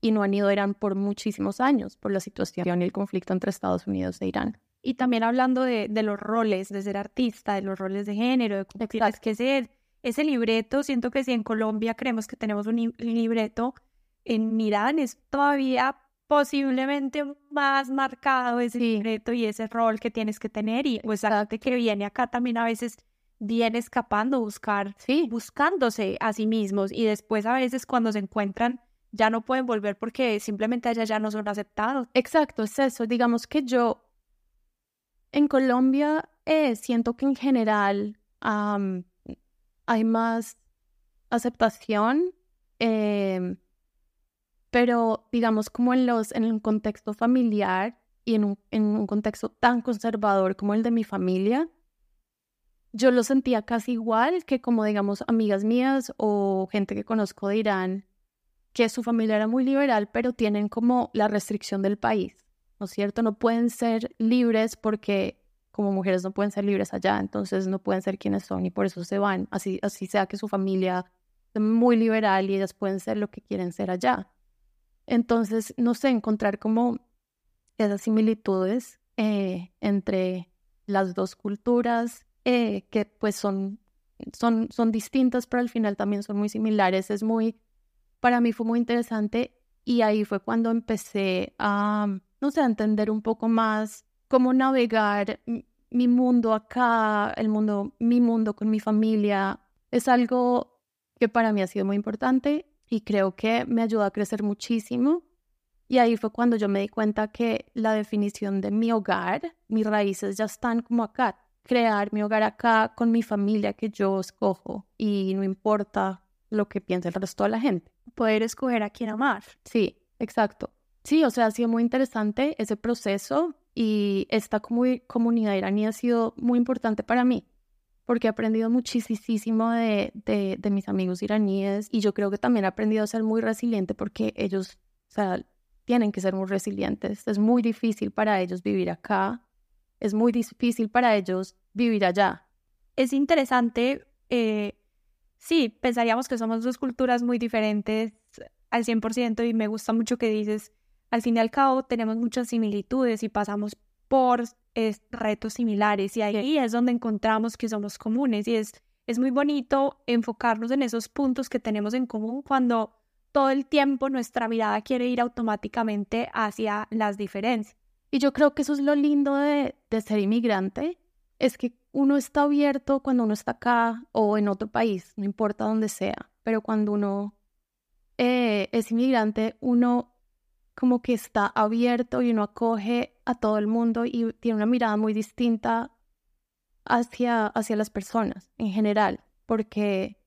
y no han ido a Irán por muchísimos años por la situación y el conflicto entre Estados Unidos e Irán. Y también hablando de, de los roles, de ser artista, de los roles de género, de cómo tienes que ser. Ese libreto, siento que si en Colombia creemos que tenemos un libreto, en Irán es todavía posiblemente más marcado ese secreto y ese rol que tienes que tener y pues que viene acá también a veces viene escapando buscar, sí. buscándose a sí mismos y después a veces cuando se encuentran ya no pueden volver porque simplemente allá ya no son aceptados. Exacto, es eso. Digamos que yo en Colombia eh, siento que en general hay más aceptación. Eh, pero digamos como en, los, en un contexto familiar y en un, en un contexto tan conservador como el de mi familia, yo lo sentía casi igual que como digamos amigas mías o gente que conozco de Irán, que su familia era muy liberal, pero tienen como la restricción del país, ¿no es cierto? No pueden ser libres porque como mujeres no pueden ser libres allá, entonces no pueden ser quienes son y por eso se van, así, así sea que su familia es muy liberal y ellas pueden ser lo que quieren ser allá. Entonces, no sé, encontrar como esas similitudes eh, entre las dos culturas, eh, que pues son, son, son distintas, pero al final también son muy similares. Es muy, para mí fue muy interesante y ahí fue cuando empecé a, no sé, a entender un poco más cómo navegar mi mundo acá, el mundo, mi mundo con mi familia. Es algo que para mí ha sido muy importante y creo que me ayudó a crecer muchísimo. Y ahí fue cuando yo me di cuenta que la definición de mi hogar, mis raíces ya están como acá. Crear mi hogar acá con mi familia que yo escojo y no importa lo que piense el resto de la gente. Poder escoger a quién amar. Sí, exacto. Sí, o sea, ha sido muy interesante ese proceso y esta comunidad iraní ha sido muy importante para mí porque he aprendido muchísimo de, de, mis amigos iraníes y yo creo que también he aprendido a ser muy resiliente porque ellos, o sea, tienen que ser muy resilientes. Es muy difícil para ellos vivir acá, es muy difícil para ellos vivir allá. Es interesante, eh, sí, pensaríamos que somos dos culturas muy diferentes al 100% y me gusta mucho que dices, al fin y al cabo tenemos muchas similitudes y pasamos por retos similares y ahí es donde encontramos que somos comunes y es, es muy bonito enfocarnos en esos puntos que tenemos en común cuando todo el tiempo nuestra mirada quiere ir automáticamente hacia las diferencias. Y yo creo que eso es lo lindo de, de ser inmigrante, es que uno está abierto cuando uno está acá o en otro país, no importa dónde sea, pero cuando uno eh, es inmigrante, uno como que está abierto y uno acoge a todo el mundo y tiene una mirada muy distinta hacia, hacia las personas en general, porque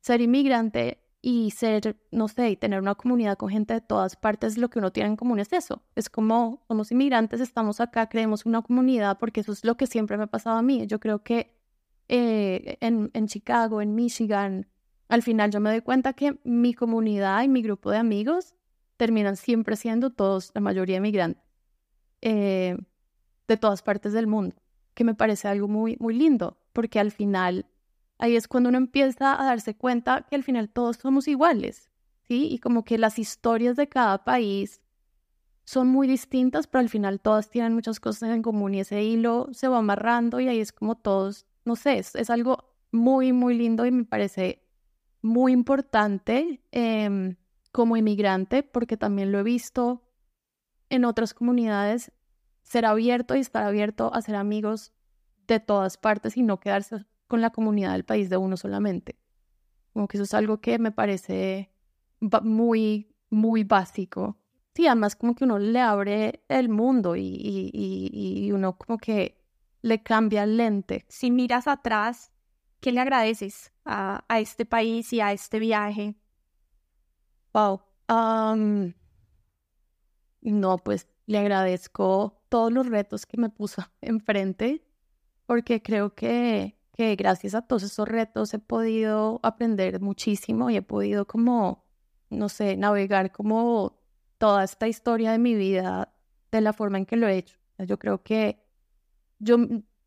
ser inmigrante y ser, no sé, y tener una comunidad con gente de todas partes, lo que uno tiene en común es eso. Es como somos inmigrantes, estamos acá, creemos una comunidad, porque eso es lo que siempre me ha pasado a mí. Yo creo que eh, en, en Chicago, en Michigan, al final yo me doy cuenta que mi comunidad y mi grupo de amigos terminan siempre siendo todos, la mayoría inmigrantes, eh, de todas partes del mundo, que me parece algo muy, muy lindo, porque al final ahí es cuando uno empieza a darse cuenta que al final todos somos iguales, ¿sí? Y como que las historias de cada país son muy distintas, pero al final todas tienen muchas cosas en común y ese hilo se va amarrando y ahí es como todos, no sé, es, algo muy, muy lindo y me parece muy importante em, como inmigrante, porque también lo he visto en otras comunidades, ser abierto y estar abierto a ser amigos de todas partes y no quedarse con la comunidad del país de uno solamente. Como que eso es algo que me parece muy, muy básico. Sí, además como que uno le abre el mundo y, y, uno como que le cambia el lente. Si miras atrás, ¿qué le agradeces a, a este país y a este viaje? Wow. no, pues le agradezco todos los retos que me puso <laughs> enfrente, porque creo que que gracias a todos esos retos he podido aprender muchísimo y he podido como, no sé, navegar como toda esta historia de mi vida de la forma en que lo he hecho. Yo creo que yo,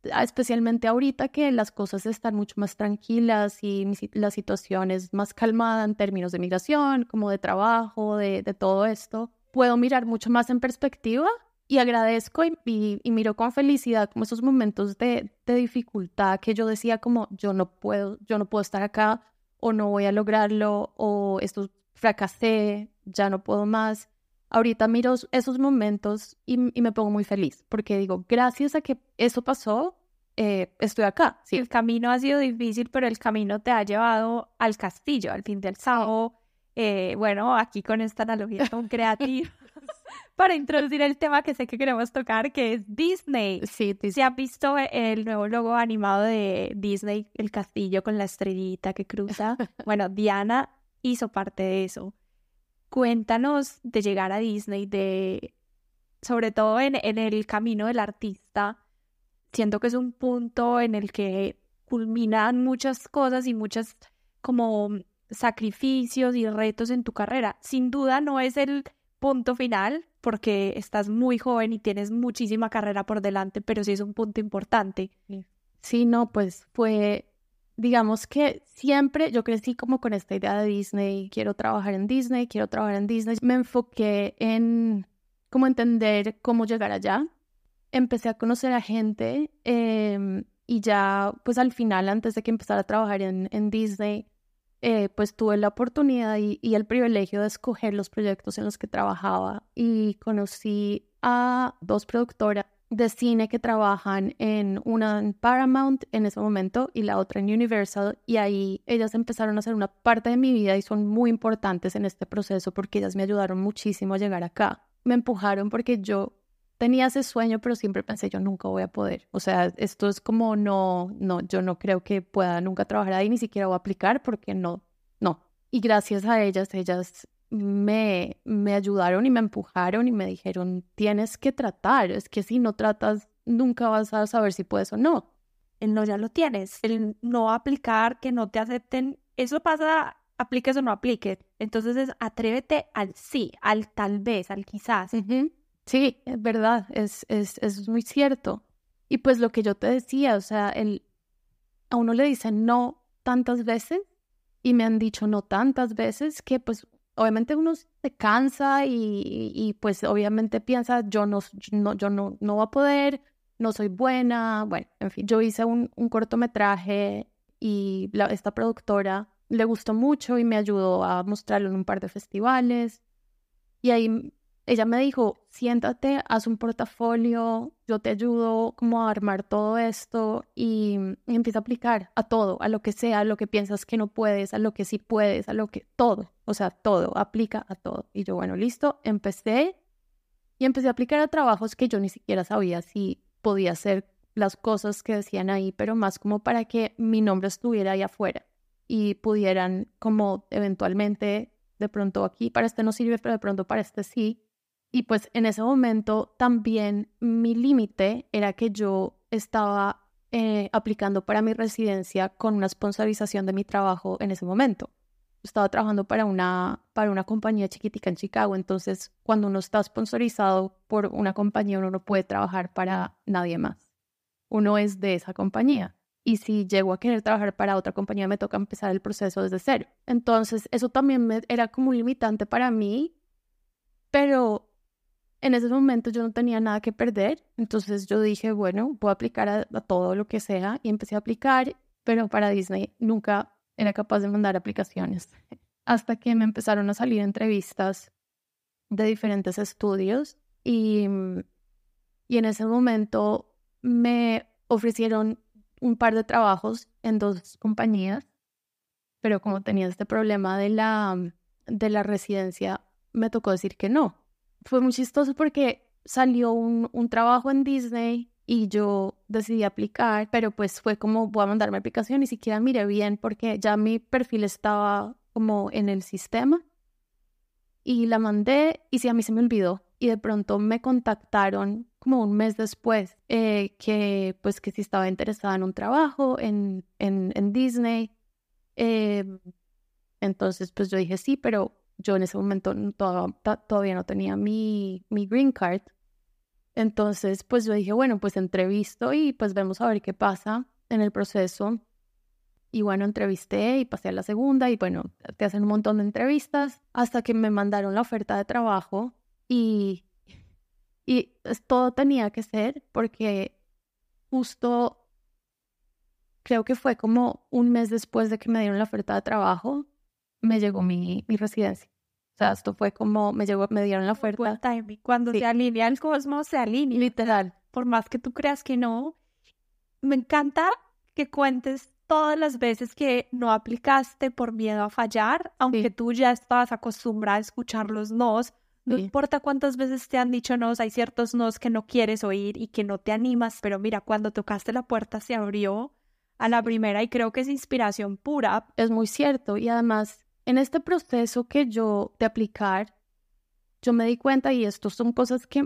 especialmente ahorita que las cosas están mucho más tranquilas y la situación es más calmada en términos de migración, como de trabajo, de todo esto, puedo mirar mucho más en perspectiva y agradezco y, miro con felicidad como esos momentos de, dificultad que yo decía como yo no puedo, yo no puedo estar acá o no voy a lograrlo o esto fracasé, ya no puedo más. Ahorita miro esos momentos y, me pongo muy feliz porque digo, gracias a que eso pasó, eh, estoy acá. Sí. El camino ha sido difícil, pero el camino te ha llevado al castillo, al fin del sábado. Eh, bueno, aquí con esta analogía tan creativa. Para introducir el tema que sé que queremos tocar, que es Disney. Sí, ¿Se ha visto el nuevo logo animado de Disney, el castillo con la estrellita que cruza? <laughs> bueno, Diana hizo parte de eso. Cuéntanos de llegar a Disney, de sobre todo en, en el camino del artista. Siento que es un punto en el que culminan muchas cosas y muchas como sacrificios y retos en tu carrera. Sin duda no es el punto final porque estás muy joven y tienes muchísima carrera por delante, pero sí es un punto importante. Sí, no, pues fue, digamos que siempre yo crecí como con esta idea de Disney, quiero trabajar en Disney, quiero trabajar en Disney. Me enfoqué en cómo entender cómo llegar allá. Empecé a conocer a gente em, y ya, pues al final, antes de que empezara a trabajar en, en Disney, eh, pues tuve la oportunidad y, el privilegio de escoger los proyectos en los que trabajaba y conocí a dos productoras de cine que trabajan en una en Paramount en ese momento y la otra en Universal y ahí ellas empezaron a ser una parte de mi vida y son muy importantes en este proceso porque ellas me ayudaron muchísimo a llegar acá. Me empujaron porque yo tenía ese sueño, pero siempre pensé, yo nunca voy a poder. O sea, esto es como no, no, yo no creo que pueda nunca trabajar ahí, ni siquiera voy a aplicar porque no, no. Y gracias a ellas, ellas me, me ayudaron y me empujaron y me dijeron, tienes que tratar, es que si no tratas, nunca vas a saber si puedes o no. El no ya lo tienes, el no aplicar, que no te acepten, eso pasa, apliques o no apliques. Entonces es atrévete al sí, al tal vez, al quizás. Sí, es verdad, es, es, es muy cierto. Y pues lo que yo te decía, o sea, a uno le dicen no tantas veces y me han dicho no tantas veces que pues obviamente uno se cansa y, y pues obviamente piensa yo no, no, yo no, no voy a poder, no soy buena, bueno, en fin, yo hice un, un cortometraje y esta productora le gustó mucho y me ayudó a mostrarlo en un par de festivales. Y ahí ella me dijo, siéntate, haz un portafolio, yo te ayudo como a armar todo esto y, empieza a aplicar a todo, a lo que sea, a lo que piensas que no puedes, a lo que sí puedes, a lo que todo, o sea, todo, aplica a todo. Y yo, bueno, listo, empecé y empecé a aplicar a trabajos que yo ni siquiera sabía si podía hacer las cosas que decían ahí, pero más como para que mi nombre estuviera ahí afuera y pudieran como eventualmente, de pronto aquí para este no sirve, pero de pronto para este sí, y pues en ese momento también mi límite era que yo estaba eh, aplicando para mi residencia con una sponsorización de mi trabajo en ese momento. Estaba trabajando para una, para una compañía chiquitica en Chicago, entonces cuando uno está sponsorizado por una compañía, uno no puede trabajar para nadie más. Uno es de esa compañía. Y si llego a querer trabajar para otra compañía, me toca empezar el proceso desde cero. Entonces, eso también era como un limitante para mí, pero en ese momento yo no tenía nada que perder, entonces yo dije, bueno, voy a aplicar a, todo lo que sea y empecé a aplicar, pero para Disney nunca era capaz de mandar aplicaciones. Hasta que me empezaron a salir entrevistas de diferentes estudios y, y en ese momento me ofrecieron un par de trabajos en dos compañías, pero como tenía este problema de la, de la residencia, me tocó decir que no fue muy chistoso porque salió un, un trabajo en Disney y yo decidí aplicar, pero pues fue como voy a mandar mi aplicación, ni siquiera miré bien porque ya mi perfil estaba como en el sistema y la mandé y sí, a mí se me olvidó y de pronto me contactaron como un mes después eh, que pues que sí estaba interesada en un trabajo en, en, en Disney. Eh, entonces pues yo dije sí, pero yo en ese momento todavía no tenía mi, mi green card. Entonces, pues yo dije, bueno, pues entrevisto y pues vemos a ver qué pasa en el proceso. Y bueno, entrevisté y pasé a la segunda y bueno, te hacen un montón de entrevistas hasta que me mandaron la oferta de trabajo y, y todo tenía que ser porque justo creo que fue como un mes después de que me dieron la oferta de trabajo, me llegó mi, mi residencia. O sea, esto fue como me llegó, me dieron la oferta. Cuando se alinea el cosmos, se alinea. Literal. Por más que tú creas que no. Me encanta que cuentes todas las veces que no aplicaste por miedo a fallar, aunque tú ya estabas acostumbrada a escuchar los nos. No importa cuántas veces te han dicho nos, hay ciertos nos que no quieres oír y que no te animas, pero mira, cuando tocaste la puerta se abrió a la primera y creo que es inspiración pura. Es muy cierto y además en este proceso que yo de aplicar, yo me di cuenta, y esto son cosas que,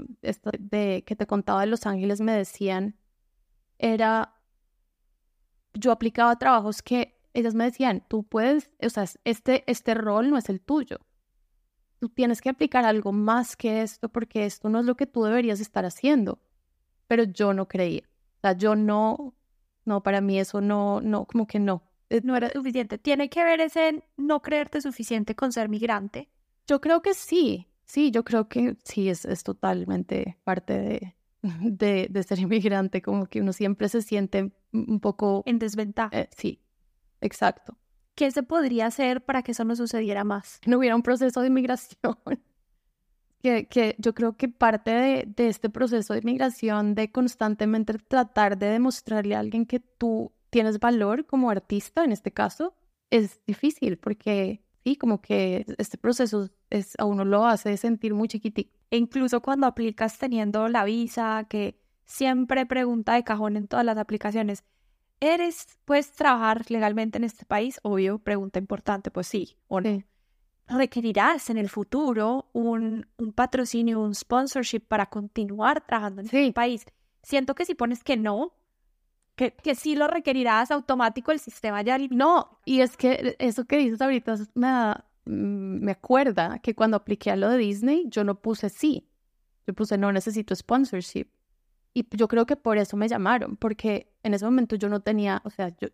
de, que te contaba de Los Ángeles, me decían, era, yo aplicaba trabajos que ellas me decían, tú puedes, o sea, este, este rol no es el tuyo. Tú tienes que aplicar algo más que esto porque esto no es lo que tú deberías estar haciendo. Pero yo no creía. O sea, yo no, no, para mí eso no, no, como que no. Eh, no era suficiente. ¿Tiene que ver ese no creerte suficiente con ser migrante? Yo creo que sí, sí, yo creo que sí, es, es totalmente parte de, <laughs> de, de, ser inmigrante, como que uno siempre se siente un poco... En desventaja. Eh, sí, exacto. ¿Qué se podría hacer para que eso no sucediera más? No hubiera un proceso de inmigración. <laughs> que, que yo creo que parte de, de este proceso de inmigración, de constantemente tratar de demostrarle a alguien que tú tienes valor como artista, en este caso, es difícil porque sí, como que este proceso es, a uno lo hace sentir muy chiquitico. E incluso cuando aplicas teniendo la visa, que siempre pregunta de cajón en todas las aplicaciones, ¿eres, puedes trabajar legalmente en este país? Obvio, pregunta importante, pues sí o no. ¿Requerirás en el futuro un, un, patrocinio, un sponsorship para continuar trabajando en este país? Siento que si pones que no, que, que sí lo requerirás automático el sistema ya. No, y es que eso que dices ahorita me, me acuerda que cuando apliqué a lo de Disney, yo no puse sí, yo puse no necesito sponsorship. Y yo creo que por eso me llamaron, porque en ese momento yo no tenía, o sea, yo,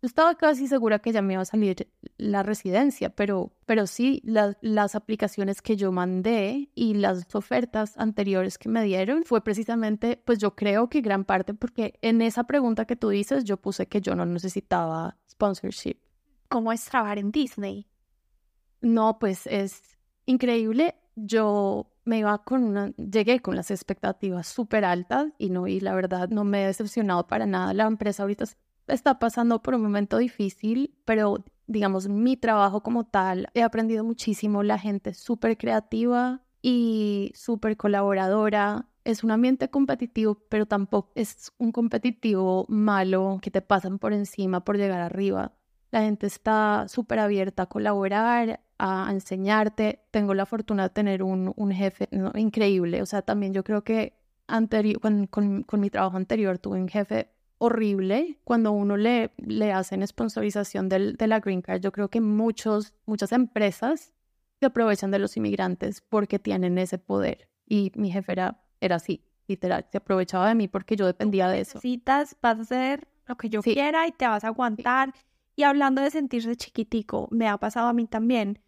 yo estaba casi segura que ya me iba a salir la residencia, pero, pero sí, las aplicaciones que yo mandé y las ofertas anteriores que me dieron fue precisamente, pues yo creo que gran parte porque en esa pregunta que tú dices yo puse que yo no necesitaba sponsorship. ¿Cómo es trabajar en Disney? No, pues es increíble. Yo me iba con una, llegué con las expectativas súper altas y no, y la verdad no me he decepcionado para nada. La empresa ahorita está pasando por un momento difícil, pero digamos, mi trabajo como tal, he aprendido muchísimo. La gente es súper creativa y súper colaboradora. Es un ambiente competitivo, pero tampoco es un competitivo malo que te pasan por encima por llegar arriba. La gente está súper abierta a colaborar, a enseñarte. Tengo la fortuna de tener un, un jefe increíble. O sea, también yo creo que anterior, con, con, mi trabajo anterior tuve un jefe horrible. Cuando uno le, le hacen sponsorización del, de la Green Card, yo creo que muchos, muchas empresas se aprovechan de los inmigrantes porque tienen ese poder. Y mi jefe era, era así, literal. Se aprovechaba de mí porque yo dependía de eso. Necesitas, vas a hacer lo que yo quiera y te vas a aguantar. Y hablando de sentirse chiquitico, me ha pasado a mí también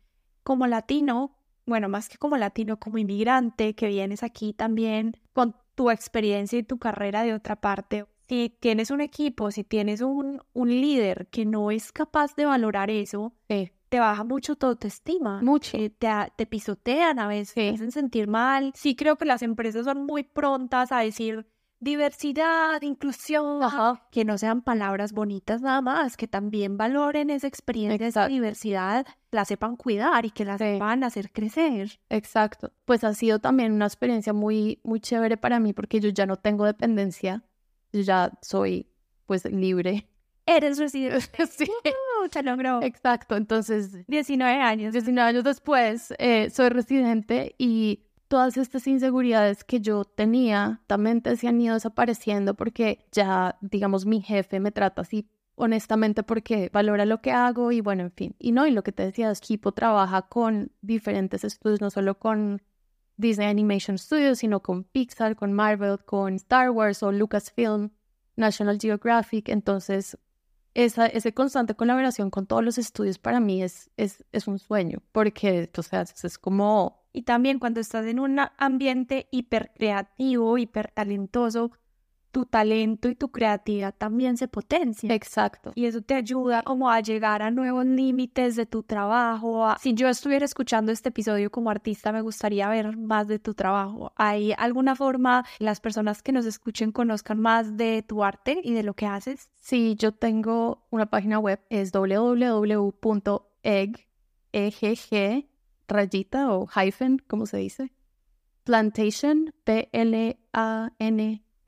como latino, bueno, más que como latino, como inmigrante, que vienes aquí también con tu experiencia y tu carrera de otra parte. Si tienes un equipo, si tienes un, un líder que no es capaz de valorar eso, te baja mucho tu autoestima. Mucho. Eh, te, te, pisotean a veces, te hacen sentir mal. Sí creo que las empresas son muy prontas a decir, diversidad, inclusión, que no sean palabras bonitas nada más, que también valoren esa experiencia, de diversidad, la sepan cuidar y que la sepan hacer crecer. Exacto. Pues ha sido también una experiencia muy, muy chévere para mí porque yo ya no tengo dependencia, yo ya soy pues libre. <laughs> Eres residente. <laughs> sí. Uh, logró. Exacto. Entonces. 19 años. 19 años después, eh, soy residente y todas estas inseguridades que yo tenía también se han ido desapareciendo porque ya, digamos, mi jefe me trata así honestamente porque valora lo que hago y bueno, en fin. Y no, y lo que te decía, Equipo trabaja con diferentes estudios, no solo con Disney Animation Studios, sino con Pixar, con Marvel, con Star Wars o Lucasfilm, National Geographic. Entonces, esa, esa constante colaboración con todos los estudios para mí es, un sueño, porque, o sea, es como y también cuando estás en un ambiente hiper creativo, hiper talentoso, tu talento y tu creatividad también se potencia. Exacto. Y eso te ayuda como a llegar a nuevos límites de tu trabajo. Si yo estuviera escuchando este episodio como artista, me gustaría ver más de tu trabajo. ¿Hay alguna forma las personas que nos escuchen conozcan más de tu arte y de lo que haces? Sí, yo tengo una página web, es www.egg, rayita o hyphen, ¿cómo se dice? Plantation,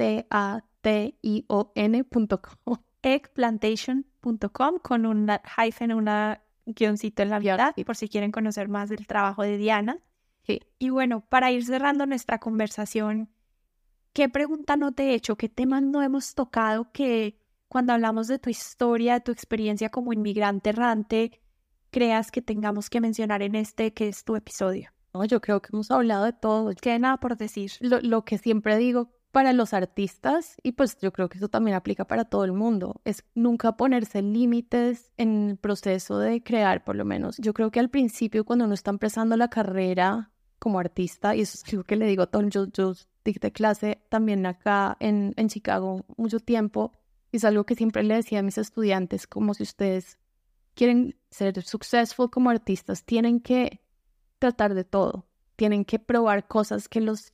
P-L-A-N-T-A-T-I-O-N.com. <laughs> Eggplantation.com con un hyphen, una guioncito en la vida, por si quieren conocer más del trabajo de Diana. Sí. Y bueno, para ir cerrando nuestra conversación, ¿qué pregunta no te he hecho? ¿Qué temas no hemos tocado que cuando hablamos de tu historia, de tu experiencia como inmigrante errante, creas que tengamos que mencionar en este que es tu episodio? No, yo creo que hemos hablado de todo. Queda nada por decir. Lo, que siempre digo para los artistas, y pues yo creo que eso también aplica para todo el mundo, es nunca ponerse límites en el proceso de crear, por lo menos. Yo creo que al principio, cuando uno está empezando la carrera como artista, y eso es algo que le digo a todo, yo, yo dicté clase también acá en, en Chicago mucho tiempo, y es algo que siempre le decía a mis estudiantes, como si ustedes quieren ser successful como artistas, tienen que tratar de todo. Tienen que probar cosas que los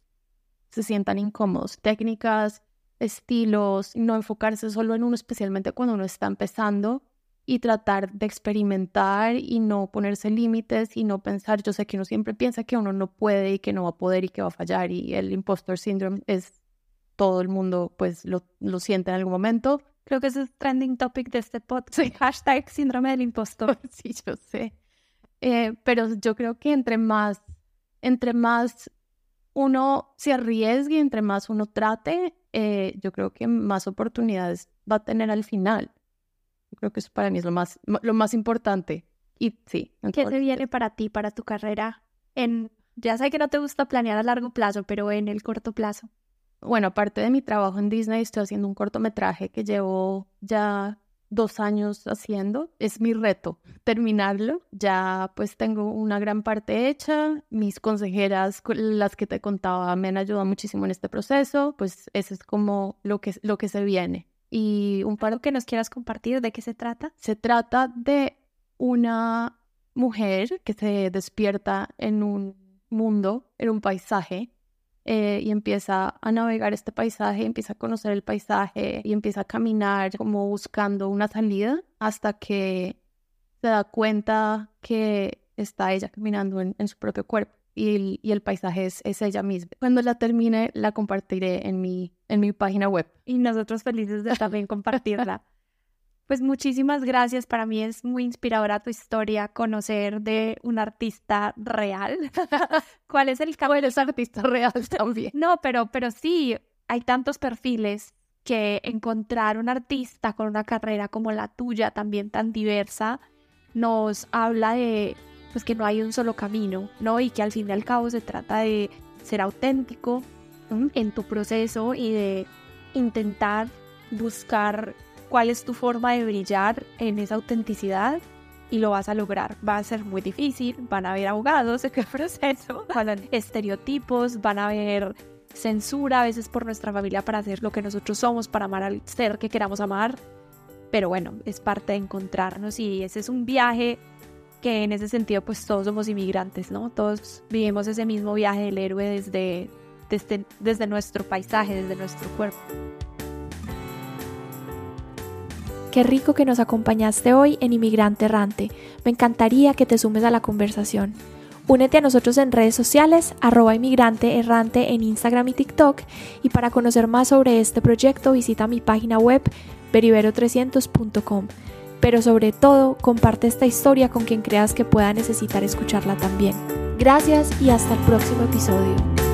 se sientan incómodos, técnicas, estilos, no enfocarse solo en uno, especialmente cuando uno está empezando y tratar de experimentar y no ponerse límites y no pensar, yo sé que uno siempre piensa que uno no puede y que no va a poder y que va a fallar y el impostor syndrome es todo el mundo pues lo, lo siente en algún momento, Creo que ese es trending topic de este podcast. <laughs> Hashtag síndrome del impostor. <laughs> Sí, yo sé. Eh, pero yo creo que entre más, entre más uno se arriesgue, entre más uno trate, eh, yo creo que más oportunidades va a tener al final. Yo creo que eso para mí es lo más, lo más importante. Y sí. ¿Qué te viene para ti, para tu carrera? En, ya sé que no te gusta planear a largo plazo, pero en el corto plazo bueno, aparte de mi trabajo en Disney, estoy haciendo un cortometraje que llevo ya dos años haciendo. Es mi reto terminarlo. Ya pues tengo una gran parte hecha. Mis consejeras, las que te contaba, me han ayudado muchísimo en este proceso. Pues eso es como lo que, lo que se viene. Y un par que nos quieras compartir, ¿de qué se trata? Se trata de una mujer que se despierta en un mundo, en un paisaje, eh, y empieza a navegar este paisaje, empieza a conocer el paisaje y empieza a caminar como buscando una salida hasta que se da cuenta que está ella caminando en, su propio cuerpo y el, y el paisaje es, es, ella misma. Cuando la termine, la compartiré en mi, en mi página web. Y nosotros felices de también compartirla. <laughs> Pues muchísimas gracias. Para mí es muy inspiradora tu historia, conocer de un artista real. <laughs> ¿Cuál es el camino? Bueno, es artista real <laughs> también. No, pero, pero sí, hay tantos perfiles que encontrar un artista con una carrera como la tuya, también tan diversa, nos habla de pues que no hay un solo camino, ¿no? Y que al fin y al cabo se trata de ser auténtico en tu proceso y de intentar buscar cuál es tu forma de brillar en esa autenticidad y lo vas a lograr. Va a ser muy difícil, van a haber abogados en el <laughs> proceso, van a haber estereotipos, van a haber censura a veces por nuestra familia para hacer lo que nosotros somos, para amar al ser que queramos amar. Pero bueno, es parte de encontrarnos y ese es un viaje que en ese sentido pues todos somos inmigrantes, ¿no? Todos vivimos ese mismo viaje del héroe desde, desde, desde nuestro paisaje, desde nuestro cuerpo. Qué rico que nos acompañaste hoy en Inmigrante Errante. Me encantaría que te sumes a la conversación. Únete a nosotros en redes sociales, arroba inmigrante errante en Instagram y TikTok. Y para conocer más sobre este proyecto, visita mi página web peribero300.com. Pero sobre todo, comparte esta historia con quien creas que pueda necesitar escucharla también. Gracias y hasta el próximo episodio.